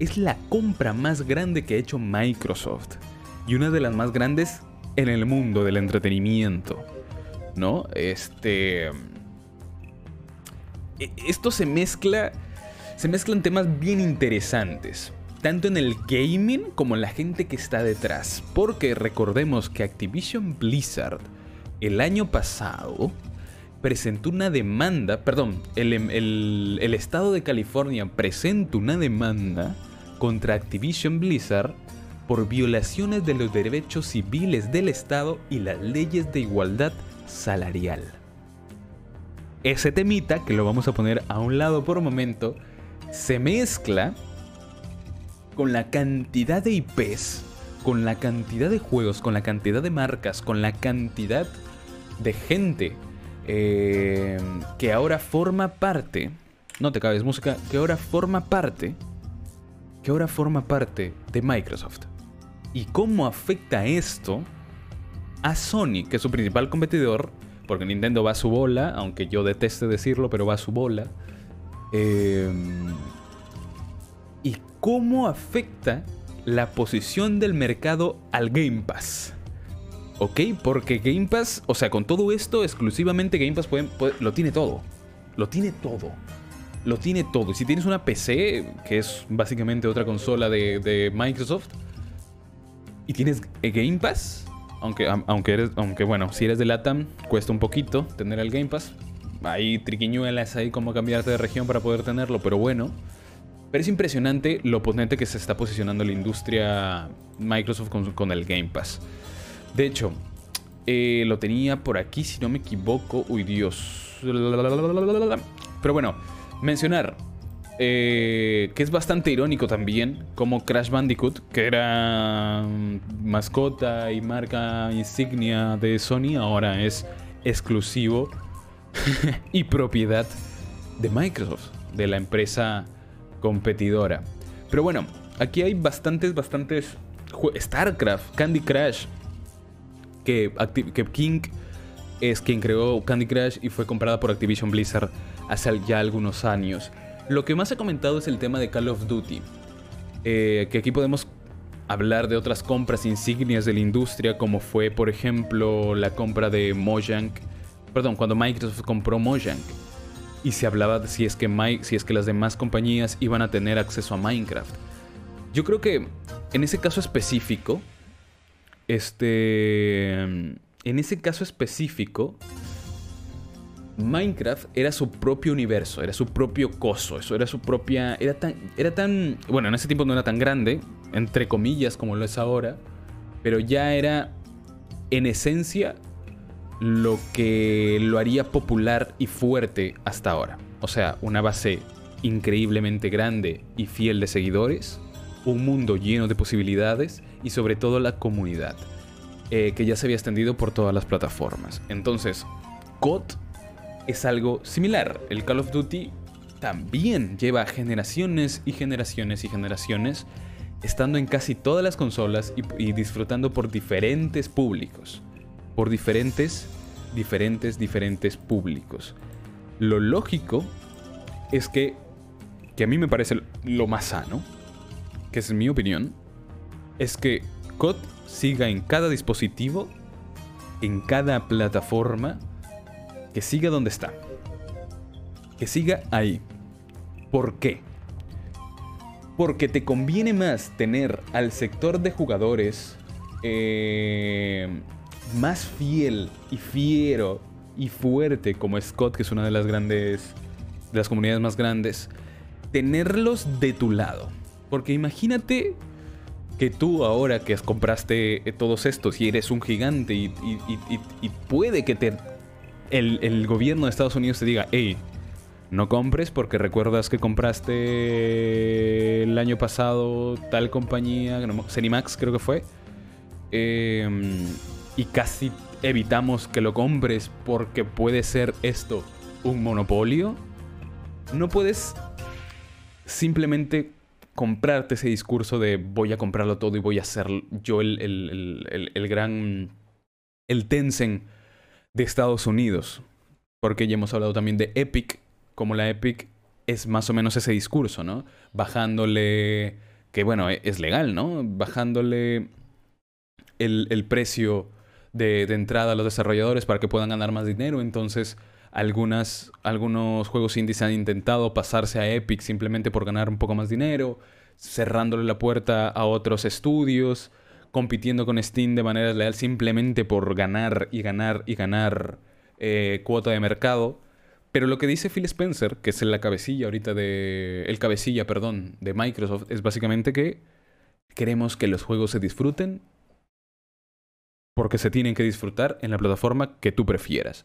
Es la compra más grande que ha hecho Microsoft y una de las más grandes en el mundo del entretenimiento. ¿No? Este esto se mezcla, se mezclan temas bien interesantes, tanto en el gaming como en la gente que está detrás, porque recordemos que Activision Blizzard el año pasado presentó una demanda, perdón, el, el estado de California presentó una demanda contra Activision Blizzard por violaciones de los derechos civiles del Estado y las leyes de igualdad salarial ese temita, que lo vamos a poner a un lado por un momento, se mezcla con la cantidad de IPs, con la cantidad de juegos, con la cantidad de marcas, con la cantidad de gente eh, que ahora forma parte, no te cabes música, que ahora forma parte, que ahora forma parte de Microsoft. ¿Y cómo afecta esto a Sony, que es su principal competidor, porque Nintendo va a su bola, aunque yo deteste decirlo, pero va a su bola. Em, ¿Y cómo afecta la posición del mercado al Game Pass? ¿Ok? Porque Game Pass, o sea, con todo esto, exclusivamente Game Pass lo tiene todo. Lo tiene todo. Lo tiene todo. Y si tienes una PC, que es básicamente otra consola de, de Microsoft, y tienes Game Pass, aunque, aunque, bueno, si eres de LATAM, cuesta un poquito tener el Game Pass. Hay triquiñuelas ahí como cambiarte de región para poder tenerlo, pero bueno. Pero es impresionante lo potente que se está posicionando la industria Microsoft con, el Game Pass. De hecho, eh, lo tenía por aquí, si no me equivoco. Uy, Dios. Pero bueno, mencionar eh, que es bastante irónico también, como Crash Bandicoot, que era mm, mascota y marca insignia de Sony, ahora es exclusivo y propiedad de Microsoft, de la empresa competidora. Pero bueno, aquí hay bastantes, bastantes... StarCraft, Candy Crush, que, que King es quien creó Candy Crush y fue comprada por Activision Blizzard hace ya algunos años. Lo que más he comentado es el tema de Call of Duty. Eh, que aquí podemos hablar de otras compras insignias de la industria, como fue, por ejemplo, la compra de Mojang. Perdón, cuando Microsoft compró Mojang. Y se hablaba de si es que, si es que las demás compañías iban a tener acceso a Minecraft. Yo creo que en ese caso específico, este. En ese caso específico, Minecraft era su propio universo, era su propio coso, eso era su propia... Era tan, era tan... Bueno, en ese tiempo no era tan grande, entre comillas como lo es ahora, pero ya era en esencia lo que lo haría popular y fuerte hasta ahora. O sea, una base increíblemente grande y fiel de seguidores, un mundo lleno de posibilidades y sobre todo la comunidad, eh, que ya se había extendido por todas las plataformas. Entonces, COD es algo similar. El Call of Duty también lleva generaciones y generaciones y generaciones estando en casi todas las consolas y, disfrutando por diferentes públicos. Por diferentes, diferentes, diferentes públicos. Lo lógico es que, que a mí me parece lo más sano, que es mi opinión, es que COD siga en cada dispositivo, en cada plataforma, que siga donde está. Que siga ahí. ¿Por qué? Porque te conviene más tener al sector de jugadores eh, más fiel y fiero y fuerte como Scott, que es una de las grandes, de las comunidades más grandes, tenerlos de tu lado. Porque imagínate que tú ahora que compraste todos estos y eres un gigante y puede que te el, gobierno de Estados Unidos te diga, hey, no compres porque recuerdas que compraste el año pasado tal compañía, Cenimax creo que fue, em, y casi evitamos que lo compres porque puede ser esto un monopolio. no puedes simplemente comprarte ese discurso de voy a comprarlo todo y voy a ser yo el, el, el, gran, el Tencent de Estados Unidos. Porque ya hemos hablado también de Epic, como la Epic es más o menos ese discurso, ¿no? Bajándole, que bueno, e, es legal, ¿no? Bajándole el, el precio de, entrada a los desarrolladores para que puedan ganar más dinero. Entonces, algunas, algunos juegos indies han intentado pasarse a Epic simplemente por ganar un poco más dinero, cerrándole la puerta a otros estudios, compitiendo con Steam de manera leal simplemente por ganar y ganar y ganar eh, cuota de mercado. Pero lo que dice Phil Spencer, que es la cabecilla ahorita de. El cabecilla, perdón, de Microsoft, es básicamente que queremos que los juegos se disfruten porque se tienen que disfrutar en la plataforma que tú prefieras.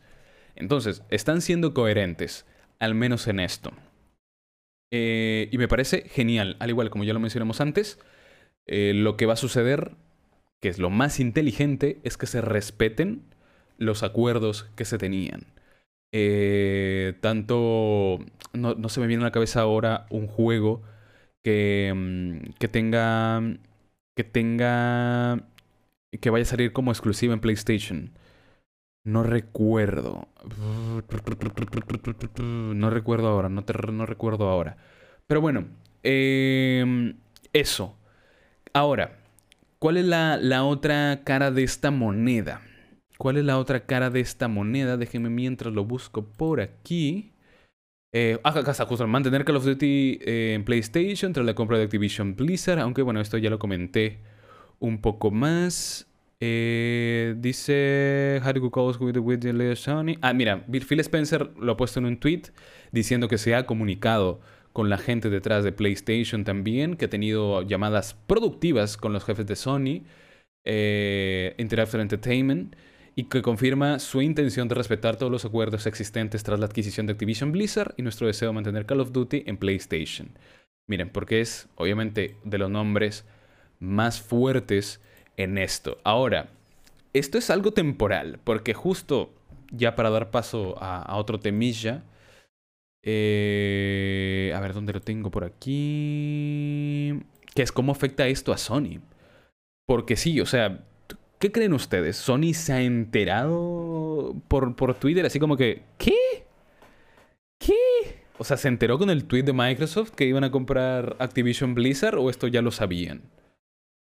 Entonces, están siendo coherentes, al menos en esto. Eh, y me parece genial, al igual como ya lo mencionamos antes, eh, lo que va a suceder, que es lo más inteligente, es que se respeten los acuerdos que se tenían. Eh, tanto, no, se me viene a la cabeza ahora un juego que, mm, que tenga, que tenga, que vaya a salir como exclusiva en PlayStation. No recuerdo. No recuerdo ahora, no, no recuerdo ahora. Pero bueno, em, eso. Ahora, ¿cuál es la, la, otra cara de esta moneda? ¿Cuál es la otra cara de esta moneda? Déjenme mientras lo busco por aquí. Eh, acá está, justo mantener Call of Duty eh, en PlayStation tras la compra de Activision Blizzard. Aunque bueno, esto ya lo comenté un poco más. Eh, dice Harry Calls with the Sony. Ah, mira, Phil Spencer lo ha puesto en un tweet diciendo que se ha comunicado con la gente detrás de PlayStation también, que ha tenido llamadas productivas con los jefes de Sony, eh, Interactive Entertainment, y que confirma su intención de respetar todos los acuerdos existentes tras la adquisición de Activision Blizzard y nuestro deseo de mantener Call of Duty en PlayStation. Miren, porque es obviamente de los nombres más fuertes en esto. Ahora, esto es algo temporal, porque justo ya para dar paso a, otro temilla, eh, a ver dónde lo tengo por aquí, que es cómo afecta esto a Sony. Porque sí, o sea, ¿qué creen ustedes? ¿Sony se ha enterado por, por Twitter así como que, ¿qué? ¿Qué? O sea, ¿se enteró con el tweet de Microsoft que iban a comprar Activision Blizzard o esto ya lo sabían?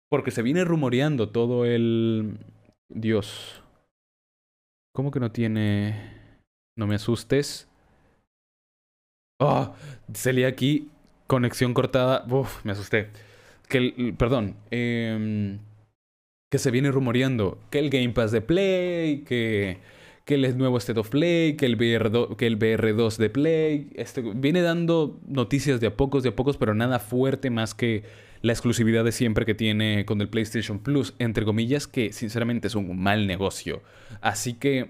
Porque se viene rumoreando todo el... Dios. ¿Cómo que no tiene... No me asustes. Oh, salí aquí. Conexión cortada. Uf, me asusté. Que. Perdón. Eh, que se viene rumoreando que el Game Pass de Play, que, que el nuevo State of Play, que el, VR que el VR2 de Play. Este, viene dando noticias de a pocos, de a pocos, pero nada fuerte más que la exclusividad de siempre que tiene con el PlayStation Plus, entre comillas, que sinceramente es un mal negocio. Así que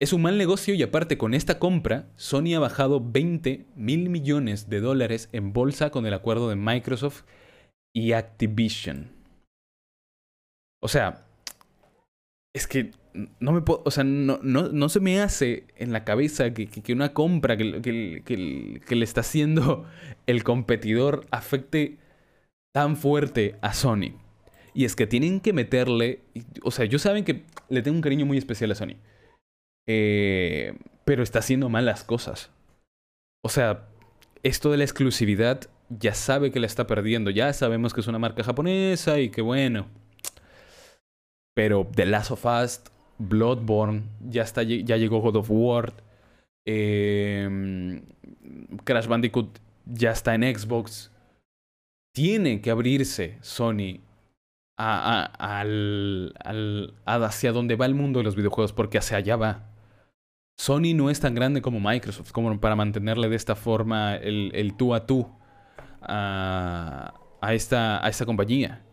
es un mal negocio y aparte con esta compra, Sony ha bajado 20 mil millones de dólares en bolsa con el acuerdo de Microsoft y Activision. O sea, es que no me puedo, o sea, no, no, se me hace en la cabeza que, que, una compra que, que, le está haciendo el competidor afecte tan fuerte a Sony. Y es que tienen que meterle. O sea, ellos saben que le tengo un cariño muy especial a Sony. Eh, pero está haciendo mal las cosas. O sea, esto de la exclusividad ya sabe que la está perdiendo. Ya sabemos que es una marca japonesa y que bueno. Pero The Last of Us, Bloodborne, ya, está, ya llegó God of War. Eh, Crash Bandicoot ya está en Xbox tiene que abrirse Sony al, hacia donde va el mundo de los videojuegos, porque hacia allá va. Sony no es tan grande como Microsoft, como para mantenerle de esta forma el, el tú a tú a, a, esta, a esta compañía.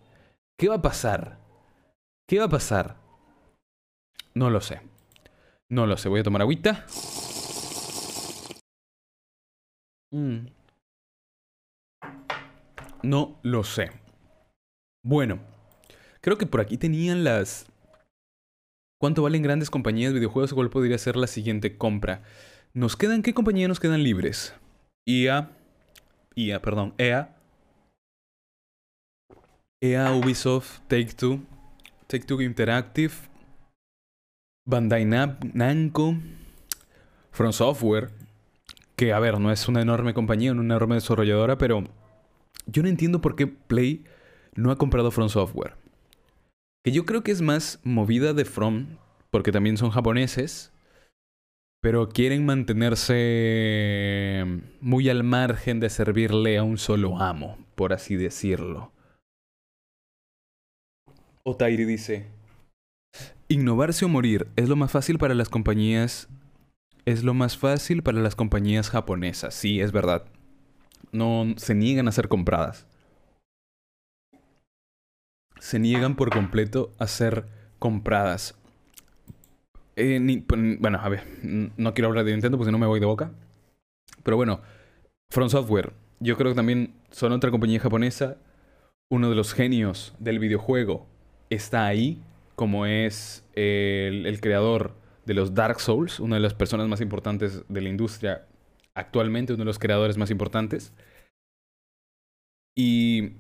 ¿Qué va a pasar? ¿Qué va a pasar? No lo sé. No lo sé. Voy a tomar agüita. Mm. No lo sé. Bueno, creo que por aquí tenían las... ¿Cuánto valen grandes compañías de videojuegos? ¿Cuál podría ser la siguiente compra? ¿Nos quedan qué compañías nos quedan libres? EA, EA, perdón, EA, EA, Ubisoft, Take-Two, Take-Two Interactive, Bandai Namco, From Software, que a ver, no es una enorme compañía, una enorme desarrolladora, pero yo no entiendo por qué Play no ha comprado From Software. Que yo creo que es más movida de From, porque también son japoneses, pero quieren mantenerse muy al margen de servirle a un solo amo, por así decirlo. Otairi dice, innovarse o morir es lo más fácil para las compañías es lo más fácil para las compañías japonesas. Sí, es verdad. No se niegan a ser compradas. Se niegan por completo a ser compradas. Eh, bueno, a ver, no quiero hablar de Nintendo porque si no me voy de boca. Pero bueno, From Software, yo creo que también son otra compañía japonesa. Uno de los genios del videojuego está ahí, como es el creador de los Dark Souls, una de las personas más importantes de la industria actualmente, uno de los creadores más importantes. Y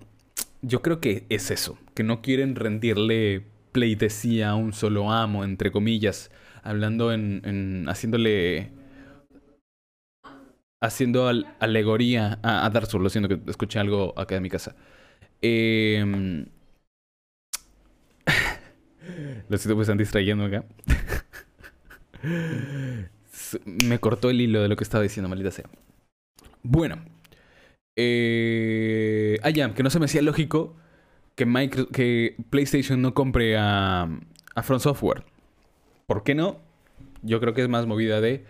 yo creo que es eso, que no quieren rendirle pleitesía a un solo amo, entre comillas, hablando en, haciéndole haciendo alegoría a, Dark Souls, lo siento que escuché algo acá de mi casa. Eh, lo siento, pues están distrayendo acá. Me cortó el hilo de lo que estaba diciendo, maldita sea. Bueno. Eh... Ah, ya, que no se me hacía lógico que, que PlayStation no compre a, Front Software. ¿Por qué no? Yo creo que es más movida de,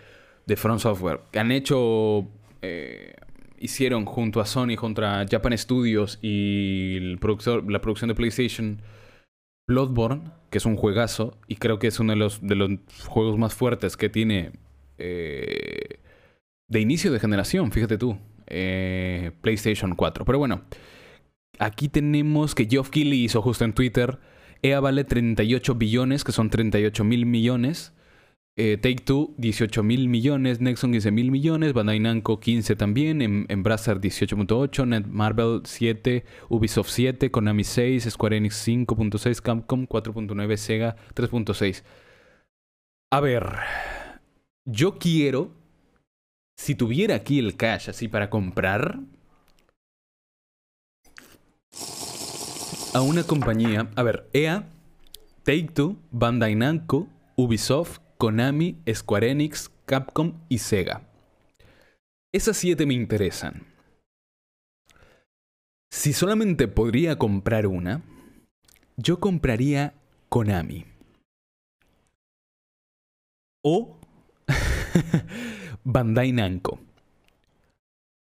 de Front Software. Han hecho... Eh, hicieron junto a Sony, junto a Japan Studios y la producción de PlayStation Bloodborne, que es un juegazo, y creo que es uno de los, de los juegos más fuertes que tiene eh, de inicio de generación, fíjate tú, eh, PlayStation 4. Pero bueno, aquí tenemos que Geoff Keighley hizo justo en Twitter, EA vale 38 billones, que son 38 mil millones. Eh, Take Two, 18 mil millones. Nexon, 15 mil millones. Bandai Namco, 15 también. En 18.8. Netmarble, 7. Ubisoft, 7. Konami, 6. Square Enix, 5.6. Capcom, 4.9. Sega, 3.6. A ver. Yo quiero. Si tuviera aquí el cash así para comprar. A una compañía. A ver, EA, Take Two, Bandai Namco, Ubisoft, Konami, Square Enix, Capcom y Sega. Esas siete me interesan. Si solamente podría comprar una, yo compraría Konami. O Bandai Namco.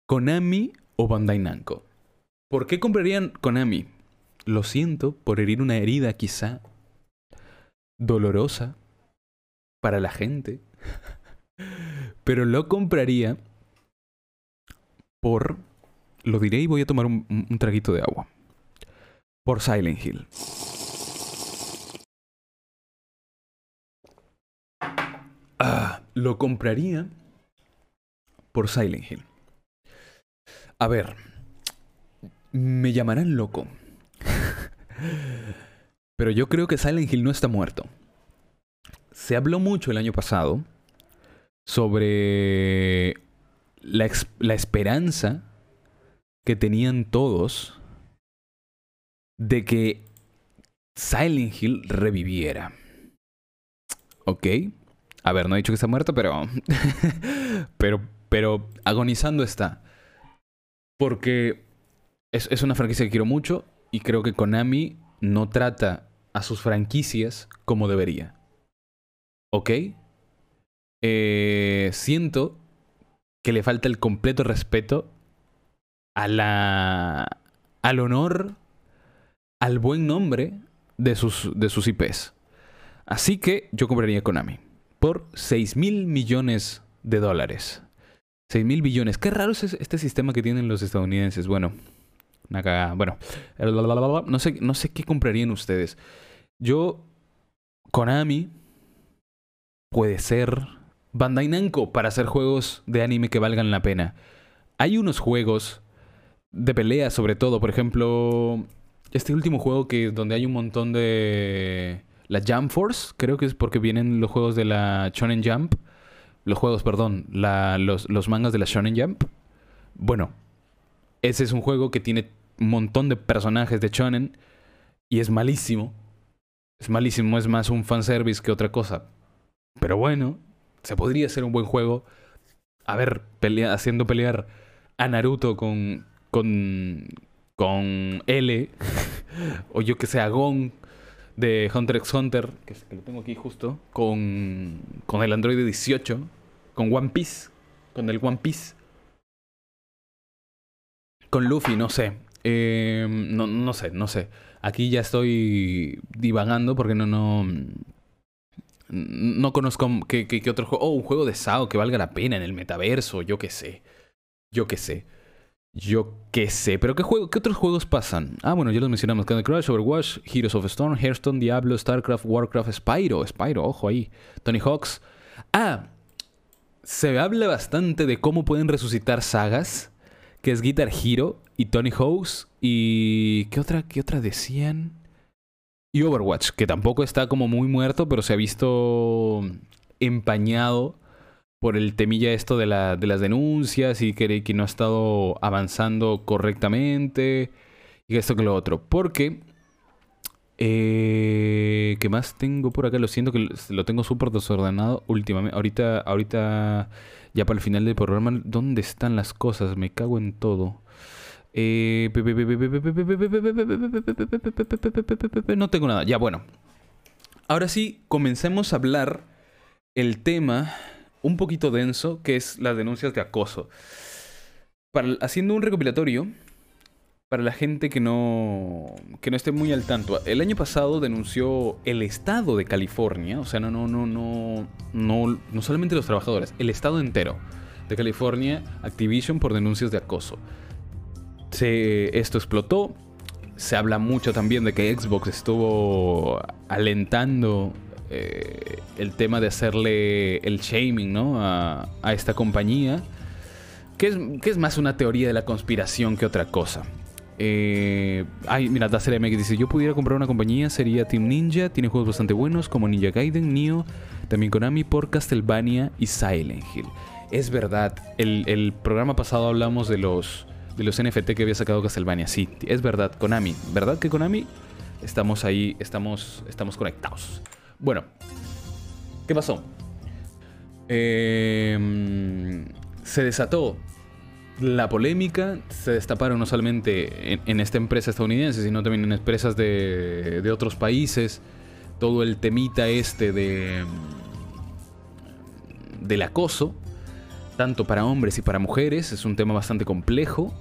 Konami o Bandai Namco. ¿Por qué comprarían Konami? Lo siento por herir una herida quizá dolorosa para la gente. Pero lo compraría por... Lo diré y voy a tomar un, traguito de agua. Por Silent Hill. Ah, lo compraría por Silent Hill. A ver, me llamarán loco. Pero yo creo que Silent Hill no está muerto se habló mucho el año pasado sobre la, esperanza que tenían todos de que Silent Hill reviviera. ¿Ok? A ver, no he dicho que está muerto, pero. pero, pero agonizando está. Porque es, es, una franquicia que quiero mucho y creo que Konami no trata a sus franquicias como debería. ¿ok? Eh, siento que le falta el completo respeto a la, al honor, al buen nombre de sus, de sus IPs. Así que yo compraría Konami por 6 mil millones de dólares. 6 mil billones. Qué raro es este sistema que tienen los estadounidenses. Bueno, una cagada. Bueno, no sé, no sé qué comprarían ustedes. Yo, Konami, puede ser Bandai Namco para hacer juegos de anime que valgan la pena. hay unos juegos de pelea sobre todo, por ejemplo, este último juego que donde hay un montón de la Jump Force, creo que es porque vienen los juegos de la Shonen Jump, los juegos, perdón, los, los mangas de la Shonen Jump. Bueno, ese es un juego que tiene un montón de personajes de Shonen y es malísimo. Es malísimo, es más un fanservice que otra cosa. Pero bueno, se podría hacer un buen juego. A ver, haciendo pelear a Naruto con. con. con L. o yo que sé, a Gon de Hunter x Hunter, que, que lo tengo aquí justo, con. con el Android 18, con One Piece, con el One Piece. Con Luffy, no sé. Eh, no, no sé, no sé. Aquí ya estoy divagando porque no, no, no conozco qué, otro juego. Oh, un juego de SAO que valga la pena en el metaverso. Yo qué sé. Yo qué sé. Yo qué sé. Pero ¿qué, qué otros juegos pasan? Ah, bueno, ya los mencionamos. Candy Crush, Overwatch, Heroes of Storm, Hearthstone, Diablo, StarCraft, Warcraft, Spyro. Spyro, ojo ahí. Tony Hawks. Ah, se habla bastante de cómo pueden resucitar sagas. Que es Guitar Hero y Tony Hawks. ¿Y qué otra, qué otra decían? Y Overwatch, que tampoco está como muy muerto, pero se ha visto empañado por el temilla esto de, la, de las denuncias y que, que, no ha estado avanzando correctamente y esto que lo otro. Porque, eh, ¿qué más tengo por acá? Lo siento que lo tengo súper desordenado últimamente. Ahorita, ahorita, ya para el final del programa, ¿dónde están las cosas? Me cago en todo. No tengo nada. Ya, bueno. Ahora sí, comencemos a hablar el tema un poquito denso, que es las denuncias de acoso. haciendo un recopilatorio, para la gente que no, que no esté muy al tanto, el año pasado denunció el estado de California, o sea, no, no, no, no, no, no solamente los trabajadores, el estado entero de California, Activision por denuncias de acoso esto explotó. Se habla mucho también de que Xbox estuvo alentando eh, el tema de hacerle el shaming ¿no? a, esta compañía, que es, que es, más una teoría de la conspiración que otra cosa. Eh, ay, mira, DacerMX dice: Yo pudiera comprar una compañía, sería Team Ninja. Tiene juegos bastante buenos como Ninja Gaiden, Neo, también Konami por Castlevania y Silent Hill. Es verdad, el, el programa pasado hablamos de los de los NFT que había sacado Castlevania. Sí, es verdad, Konami. ¿Verdad que Konami? Estamos ahí, estamos, estamos conectados. Bueno, ¿qué pasó? Em, se desató la polémica, se destaparon no solamente en, esta empresa estadounidense, sino también en empresas de, de otros países. Todo el temita este de del acoso, tanto para hombres y para mujeres, es un tema bastante complejo.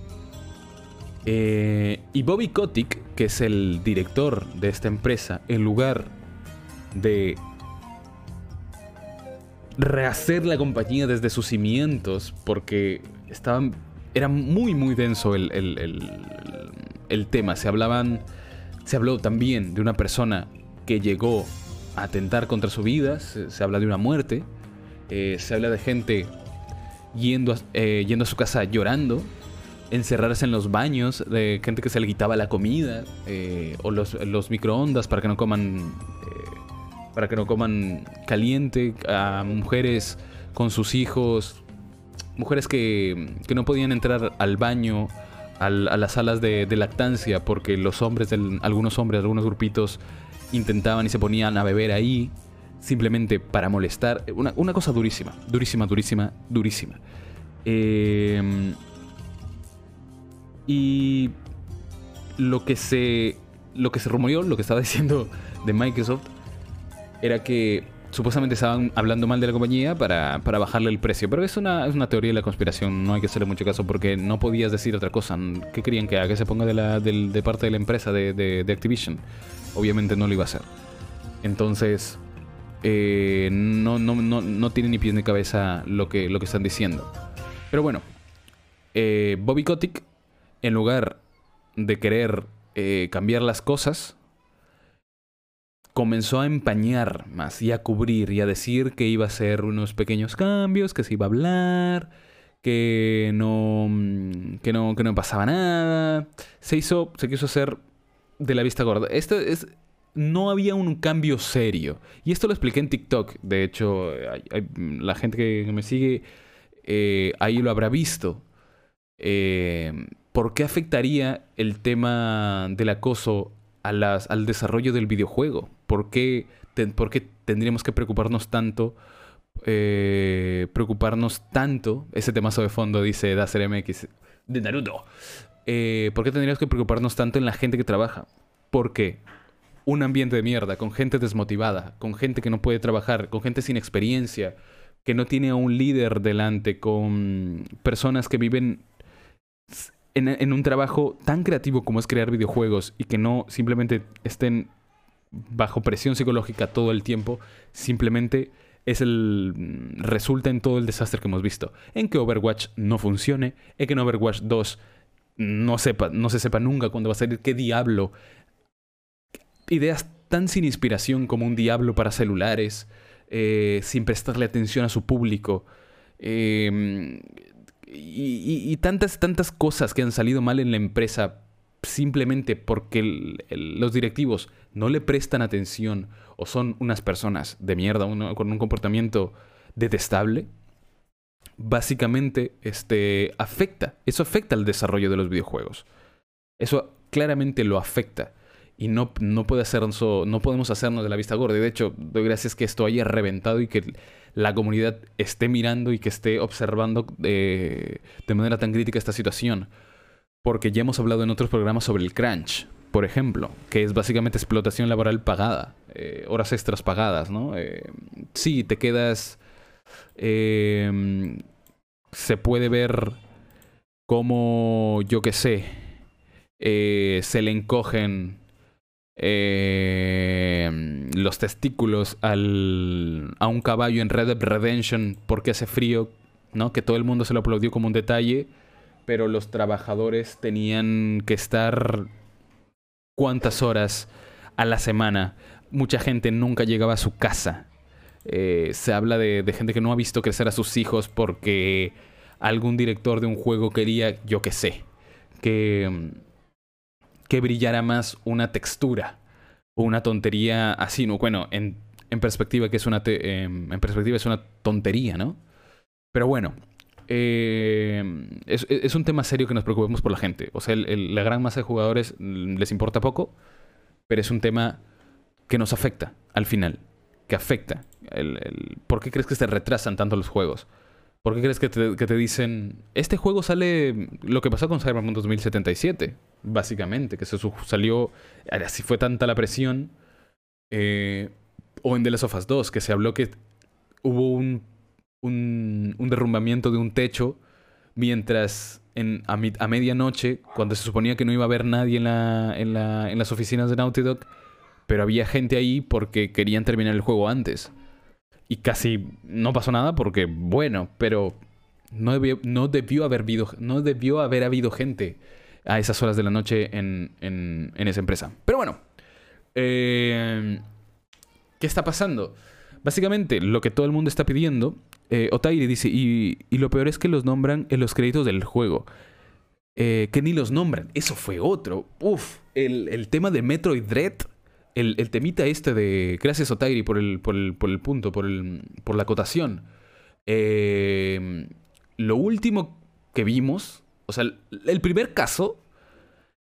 Eh, y Bobby Kotick, que es el director de esta empresa, en lugar de rehacer la compañía desde sus cimientos, porque estaban, era muy, muy denso el, el, tema. Se hablaban, se habló también de una persona que llegó a atentar contra su vida, se, habla de una muerte, eh, se habla de gente yendo eh, yendo a su casa llorando, encerrarse en los baños, de gente que se le quitaba la comida eh, o los, microondas para que no coman para que no coman caliente, a mujeres con sus hijos, mujeres que, que no podían entrar al baño, a las salas de, lactancia porque los hombres, algunos hombres, algunos grupitos intentaban y se ponían a beber ahí simplemente para molestar. Una, una cosa durísima, durísima, durísima, durísima. Eh, y lo que se lo que se rumoreó, lo que estaba diciendo de Microsoft era que supuestamente estaban hablando mal de la compañía para, para bajarle el precio. Pero es una, es una teoría de la conspiración, no hay que hacerle mucho caso porque no podías decir otra cosa. ¿Qué querían que haga? Que se ponga de, la, de, parte de la empresa de, de, Activision. Obviamente no lo iba a hacer. Entonces, eh, no, no, no, no, tiene ni pies ni cabeza lo que, lo que están diciendo. Pero bueno, eh, Bobby Kotick en lugar de querer eh, cambiar las cosas, comenzó a empañar más y a cubrir y a decir que iba a hacer unos pequeños cambios, que se iba a hablar, que no, mm, que no, que no pasaba nada. Se hizo, se quiso hacer de la vista gorda. Esto es, no había un cambio serio. Y esto lo expliqué en TikTok. De hecho, la gente que me sigue eh, ahí lo habrá visto. Eh, ¿Por qué afectaría el tema del acoso a al desarrollo del videojuego? ¿Por qué, por qué tendríamos que preocuparnos tanto? Eh, preocuparnos tanto, ese temazo de fondo dice Dacer MX de Naruto. Eh, ¿Por qué tendríamos que preocuparnos tanto en la gente que trabaja? Porque un ambiente de mierda, con gente desmotivada, con gente que no puede trabajar, con gente sin experiencia, que no tiene a un líder delante, con personas que viven en, en, un trabajo tan creativo como es crear videojuegos y que no simplemente estén bajo presión psicológica todo el tiempo, simplemente es el resulta en todo el desastre que hemos visto, en que Overwatch no funcione, en que en Overwatch 2 no sepa, no se sepa nunca cuándo va a salir qué diablo. Ideas tan sin inspiración como un diablo para celulares, eh, sin prestarle atención a su público. Em, y, tantas, tantas cosas que han salido mal en la empresa simplemente porque los directivos no le prestan atención o son unas personas de mierda con un comportamiento detestable, básicamente este, afecta, eso afecta al desarrollo de los videojuegos. Eso claramente lo afecta y no, no, puede no podemos hacernos de la vista gorda. De hecho, doy gracias que esto haya reventado y que la comunidad esté mirando y que esté observando de manera tan crítica esta situación. Porque ya hemos hablado en otros programas sobre el crunch, por ejemplo, que es básicamente explotación laboral pagada, eh, horas extras pagadas, ¿no? Eh, sí, te quedas... Em, se puede ver cómo, yo qué sé, eh, se le encogen los testículos al, a un caballo en Red Dead Redemption porque hace frío, ¿no? Que todo el mundo se lo aplaudió como un detalle pero los trabajadores tenían que estar cuántas horas a la semana. Mucha gente nunca llegaba a su casa. Eh, se habla de, gente que no ha visto crecer a sus hijos porque algún director de un juego quería, yo qué sé, que, que brillara más una textura o una tontería así. No, bueno, en, en perspectiva que es una em, en perspectiva es una tontería, ¿no? Pero bueno, eh, es, un tema serio que nos preocupemos por la gente. O sea, la gran masa de jugadores les importa poco, pero es un tema que nos afecta al final. Que afecta. ¿Por qué crees que se retrasan tanto los juegos? ¿Por qué crees que te, dicen, este juego sale lo que pasó con Cyberpunk 2077? Básicamente, que se salió, así fue tanta la presión. Eh, o en The Last of Us 2, que se habló que hubo un un, derrumbamiento de un techo mientras en, a, a, medianoche, cuando se suponía que no iba a haber nadie en, la, en, la, en las oficinas de Naughty Dog, pero había gente ahí porque querían terminar el juego antes. Y casi no pasó nada porque, bueno, pero no debió, no debió, haber, habido, no debió haber habido gente a esas horas de la noche en, en, en esa empresa. Pero bueno, eh, ¿qué está pasando? Básicamente, lo que todo el mundo está pidiendo eh, Otairi dice, y, lo peor es que los nombran en los créditos del juego. Eh, que ni los nombran. Eso fue otro. Uf, el, tema de Metroid Dread. El, temita este de... Gracias Otairi por el, por el, por el punto, por, por la acotación. Eh, lo último que vimos, o sea, el primer caso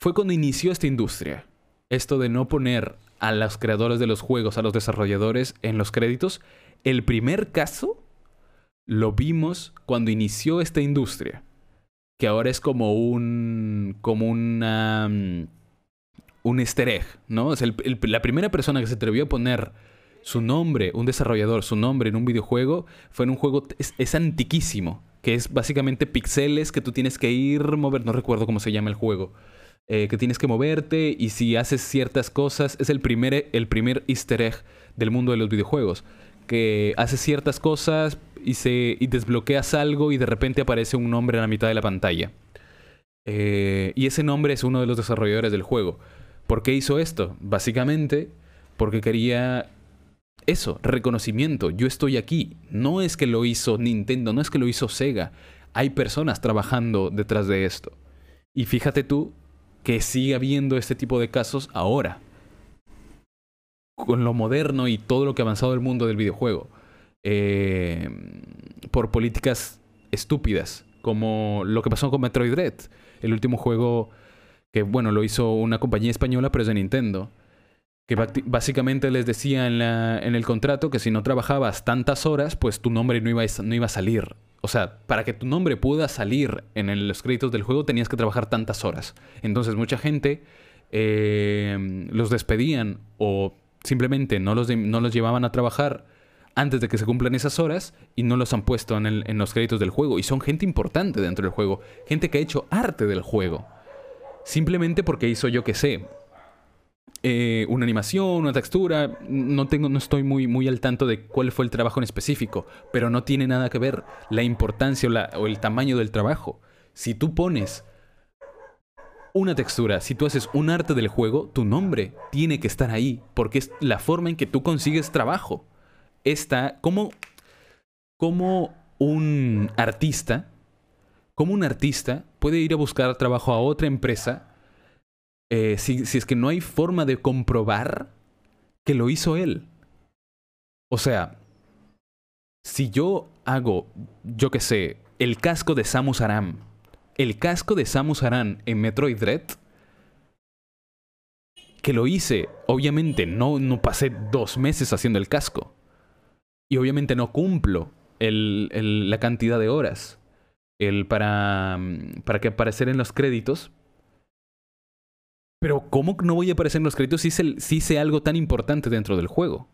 fue cuando inició esta industria. Esto de no poner a los creadores de los juegos, a los desarrolladores en los créditos. El primer caso lo vimos cuando inició esta industria, que ahora es como un, como una, mm, un egg, ¿no? Es la primera persona que se atrevió a poner su nombre, un desarrollador, su nombre en un videojuego, fue en un juego, es, antiquísimo, que es básicamente pixeles que tú tienes que ir, mover, no recuerdo cómo se llama el juego. Eh, que tienes que moverte y si haces ciertas cosas, es el primer, el primer easter egg del mundo de los videojuegos que haces ciertas cosas y, se, y desbloqueas algo y de repente aparece un nombre en la mitad de la pantalla. Eh, y ese nombre es uno de los desarrolladores del juego. ¿Por qué hizo esto? Básicamente porque quería eso, reconocimiento. Yo estoy aquí. No es que lo hizo Nintendo, no es que lo hizo Sega. Hay personas trabajando detrás de esto. Y fíjate tú que sigue habiendo este tipo de casos ahora. Con lo moderno y todo lo que ha avanzado el mundo del videojuego. Eh, por políticas estúpidas, como lo que pasó con Metroid Dread, el último juego que, bueno, lo hizo una compañía española, pero es de Nintendo. Que básicamente les decía en, la, en el contrato que si no trabajabas tantas horas, pues tu nombre no iba, no iba a salir. O sea, para que tu nombre pueda salir en los créditos del juego tenías que trabajar tantas horas. Entonces mucha gente eh, los despedían o simplemente no los, no los llevaban a trabajar antes de que se cumplan esas horas y no los han puesto en, en, los créditos del juego. Y son gente importante dentro del juego, gente que ha hecho arte del juego. Simplemente porque hizo, yo que sé, eh, una animación, una textura. No, tengo, no estoy muy, muy al tanto de cuál fue el trabajo en específico, pero no tiene nada que ver la importancia o, el tamaño del trabajo. Si tú pones una textura, si tú haces un arte del juego, tu nombre tiene que estar ahí, porque es la forma en que tú consigues trabajo. Está como, como un artista, como un artista puede ir a buscar trabajo a otra empresa eh, si, es que no hay forma de comprobar que lo hizo él. O sea, si yo hago, yo qué sé, el casco de Samus Aran, el casco de Samus Aran en Metroid Dread, que lo hice, obviamente no, no pasé dos meses haciendo el casco. Y obviamente no cumplo el, la cantidad de horas el para, para que aparecer en los créditos, pero ¿cómo no voy a aparecer en los créditos si hice, algo tan importante dentro del juego?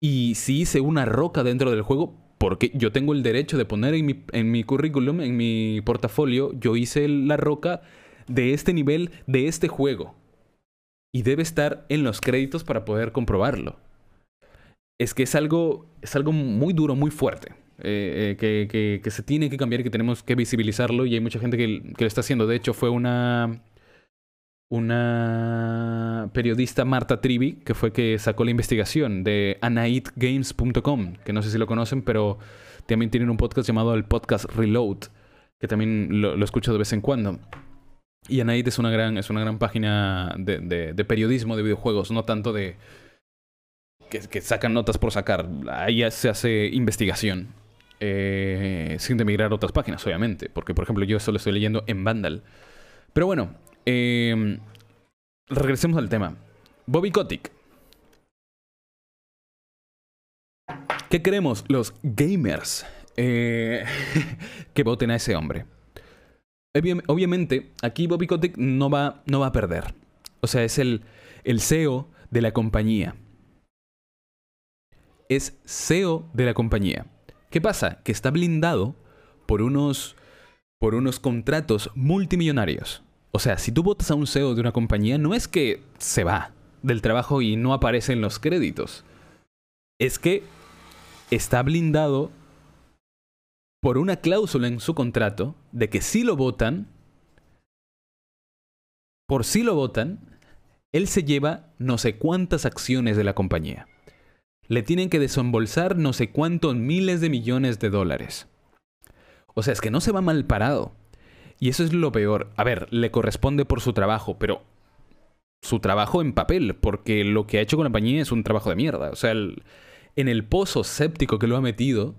Y si hice una roca dentro del juego, porque yo tengo el derecho de poner en mi, currículum, en mi portafolio, yo hice la roca de este nivel, de este juego. Y debe estar en los créditos para poder comprobarlo. Es que es algo, es algo muy duro, muy fuerte. Eh, eh, que, que, se tiene que cambiar y que tenemos que visibilizarlo. Y hay mucha gente que, que lo está haciendo. De hecho, fue una una periodista Marta Trivi, que fue que sacó la investigación de anaidgames.com, que no sé si lo conocen, pero también tienen un podcast llamado el podcast Reload, que también lo, escucho de vez en cuando. Y Anaid es una gran, es una gran página de, de, periodismo de videojuegos, no tanto de que, sacan notas por sacar. Ahí se hace investigación. Eh, sin demigrar otras páginas, obviamente. Porque, por ejemplo, yo solo estoy leyendo en Vandal. Pero bueno, eh, regresemos al tema. Bobby Kotick. ¿Qué queremos los gamers eh, que voten a ese hombre? Obviamente, aquí Bobby Kotick no va, no va a perder. O sea, es el, el CEO de la compañía. Es CEO de la compañía. ¿Qué pasa? Que está blindado por unos, por unos contratos multimillonarios. O sea, si tú votas a un CEO de una compañía, no es que se va del trabajo y no aparece en los créditos. Es que está blindado por una cláusula en su contrato de que si lo votan, por si lo votan, él se lleva no sé cuántas acciones de la compañía. Le tienen que desembolsar no sé cuántos miles de millones de dólares. O sea, es que no se va mal parado. Y eso es lo peor. A ver, le corresponde por su trabajo, pero su trabajo en papel, porque lo que ha hecho con la compañía es un trabajo de mierda. O sea, en el pozo séptico que lo ha metido,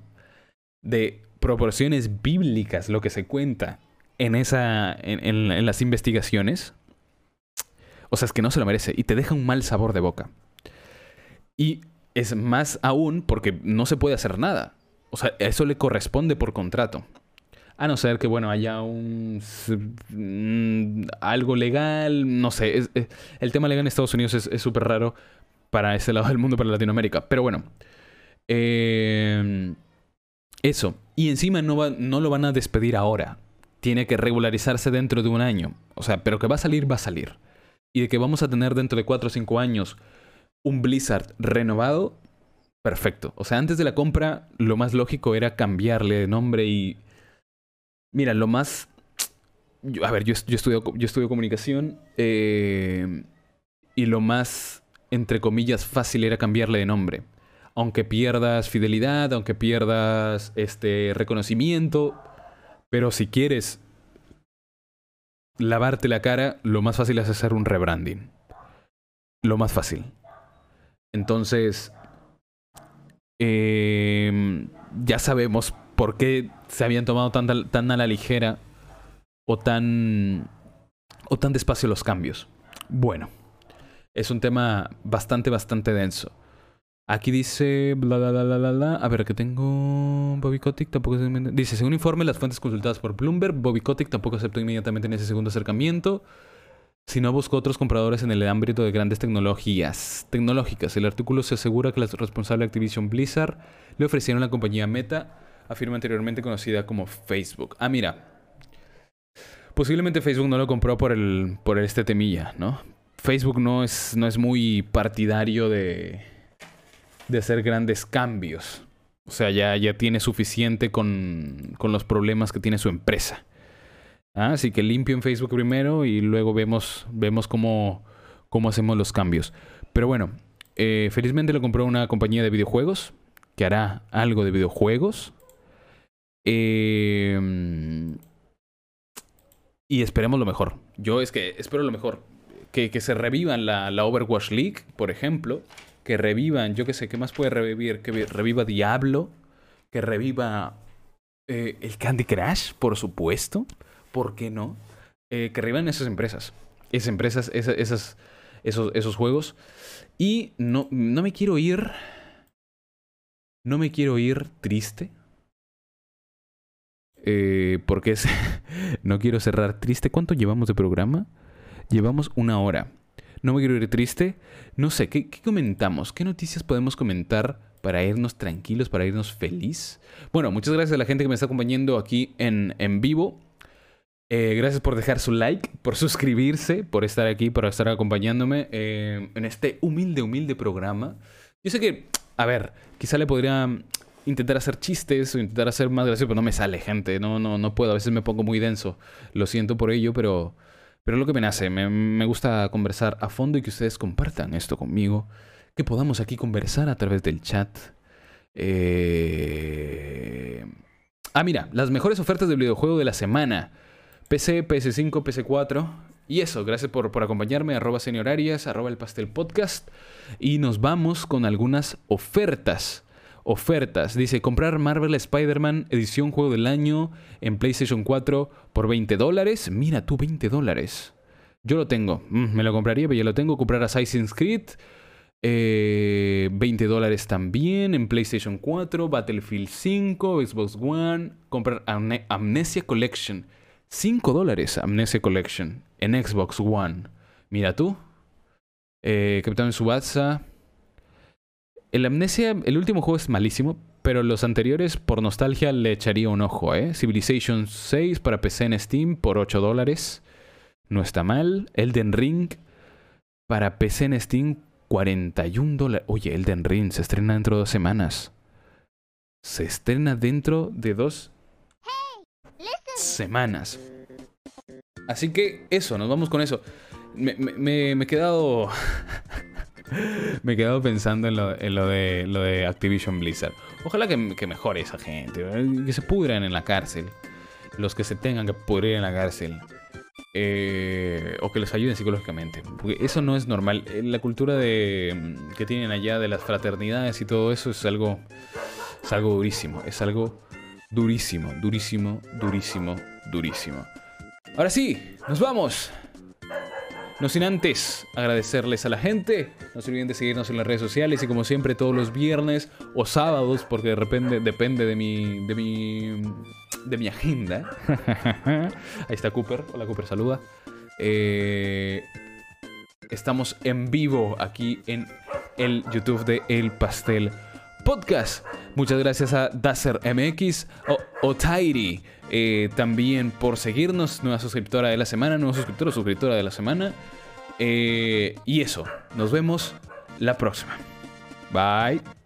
de proporciones bíblicas, lo que se cuenta en, esa, en, en las investigaciones, o sea, es que no se lo merece y te deja un mal sabor de boca. Y es más aún porque no se puede hacer nada. O sea, eso le corresponde por contrato. A no ser que, bueno, haya un... Mm, algo legal, no sé. el tema legal en Estados Unidos es súper raro para ese lado del mundo, para Latinoamérica. Pero bueno. Em, eso. Y encima no, no lo van a despedir ahora. Tiene que regularizarse dentro de un año. O sea, pero que va a salir, va a salir. Y de que vamos a tener dentro de 4 o 5 años un Blizzard renovado, perfecto. O sea, antes de la compra, lo más lógico era cambiarle de nombre y Mira, lo más... a ver, yo, estudio, yo estudio comunicación eh, y lo más, entre comillas, fácil era cambiarle de nombre. Aunque pierdas fidelidad, aunque pierdas este reconocimiento, Pero si quieres lavarte la cara, lo más fácil es hacer un rebranding. Lo más fácil. Entonces, em, ya sabemos por qué se habían tomado tan, tan a la ligera o tan, o tan despacio los cambios. Bueno, es un tema bastante, bastante denso. Aquí dice, bla, bla, bla, bla, bla, A ver, que tengo Bobby Kotick, tampoco se... Dice, según informe, las fuentes consultadas por Bloomberg, Bobby Kotick tampoco aceptó inmediatamente en ese segundo acercamiento, sino buscó otros compradores en el ámbito de grandes tecnologías tecnológicas. El artículo se asegura que la responsable de Activision Blizzard le ofrecieron la compañía Meta, afirma anteriormente conocida como Facebook. Ah, mira. Posiblemente Facebook no lo compró por el por este temilla, ¿no? Facebook no es, no es muy partidario de de hacer grandes cambios. O sea, ya, ya tiene suficiente con, con los problemas que tiene su empresa. ¿Ah? Así que limpio en Facebook primero y luego vemos, vemos cómo, cómo hacemos los cambios. Pero bueno, eh, felizmente lo compró una compañía de videojuegos que hará algo de videojuegos. Eh, y esperemos lo mejor. Yo es que espero lo mejor. Que, que se revivan la, la Overwatch League, por ejemplo que revivan, yo qué sé, ¿qué más puede revivir? Que reviva Diablo, que reviva eh, el Candy Crush, por supuesto, ¿por qué no? Eh, que revivan esas empresas, esas empresas, esas, esos, esos juegos. Y no, no me quiero ir, no me quiero ir triste. Eh, porque no quiero cerrar triste. ¿Cuánto llevamos de programa? Llevamos una hora. No me quiero ir triste. No sé, ¿qué, comentamos? ¿Qué noticias podemos comentar para irnos tranquilos, para irnos feliz? Bueno, muchas gracias a la gente que me está acompañando aquí en, en vivo. Eh, gracias por dejar su like, por suscribirse, por estar aquí, por estar acompañándome eh, en este humilde, humilde programa. Yo sé que, a ver, quizá le podría intentar hacer chistes o intentar hacer más gracioso, pero no me sale, gente. No, no, no puedo. A veces me pongo muy denso. Lo siento por ello, pero pero es lo que me nace, me, gusta conversar a fondo y que ustedes compartan esto conmigo, que podamos aquí conversar a través del chat. Eh, ah, mira, las mejores ofertas del videojuego de la semana. PC, PS5, PS4. Y eso, gracias por, por acompañarme, arroba seniorarias, arroba el pastel podcast. Y nos vamos con algunas ofertas ofertas. Dice, comprar Marvel Spider-Man edición juego del año en PlayStation 4 por 20 dólares. Mira tú, 20 dólares. Yo lo tengo. Mm, me lo compraría, pero ya lo tengo. Comprar Assassin's Creed. 20 eh, dólares también en PlayStation 4, Battlefield 5, Xbox One. Comprar Amnesia Collection. 5 dólares Amnesia Collection en Xbox One. Mira tú. Eh, Capitán Subasa. El Amnesia, el último juego es malísimo, pero los anteriores, por nostalgia, le echaría un ojo, ¿eh? Civilization 6 para PC en Steam por 8 dólares. No está mal. Elden Ring para PC en Steam 41 dólares. Oye, Elden Ring se estrena dentro de dos semanas. Se estrena dentro de dos semanas. Así que eso, nos vamos con eso. Me, me he quedado me he quedado pensando en lo, de, lo de Activision Blizzard. Ojalá que, mejore esa gente, que se pudran en la cárcel. Los que se tengan que pudrir en la cárcel. Eh, o que les ayuden psicológicamente. Porque eso no es normal. Eh, la cultura de, que tienen allá de las fraternidades y todo eso es algo, es algo durísimo. Es algo durísimo, durísimo, durísimo, durísimo. Ahora sí, nos vamos. No sin antes agradecerles a la gente. No se olviden de seguirnos en las redes sociales y como siempre todos los viernes o sábados, porque de repente depende de mi, de mi, de mi agenda. Ahí está Cooper. Hola Cooper, saluda. Eh, estamos en vivo aquí en el YouTube de El Pastel Podcast. Muchas gracias a Dazer MX o Otairi eh, también por seguirnos, nueva suscriptora de la semana, nuevo suscriptor o suscriptora de la semana. Eh, y eso, nos vemos la próxima. Bye.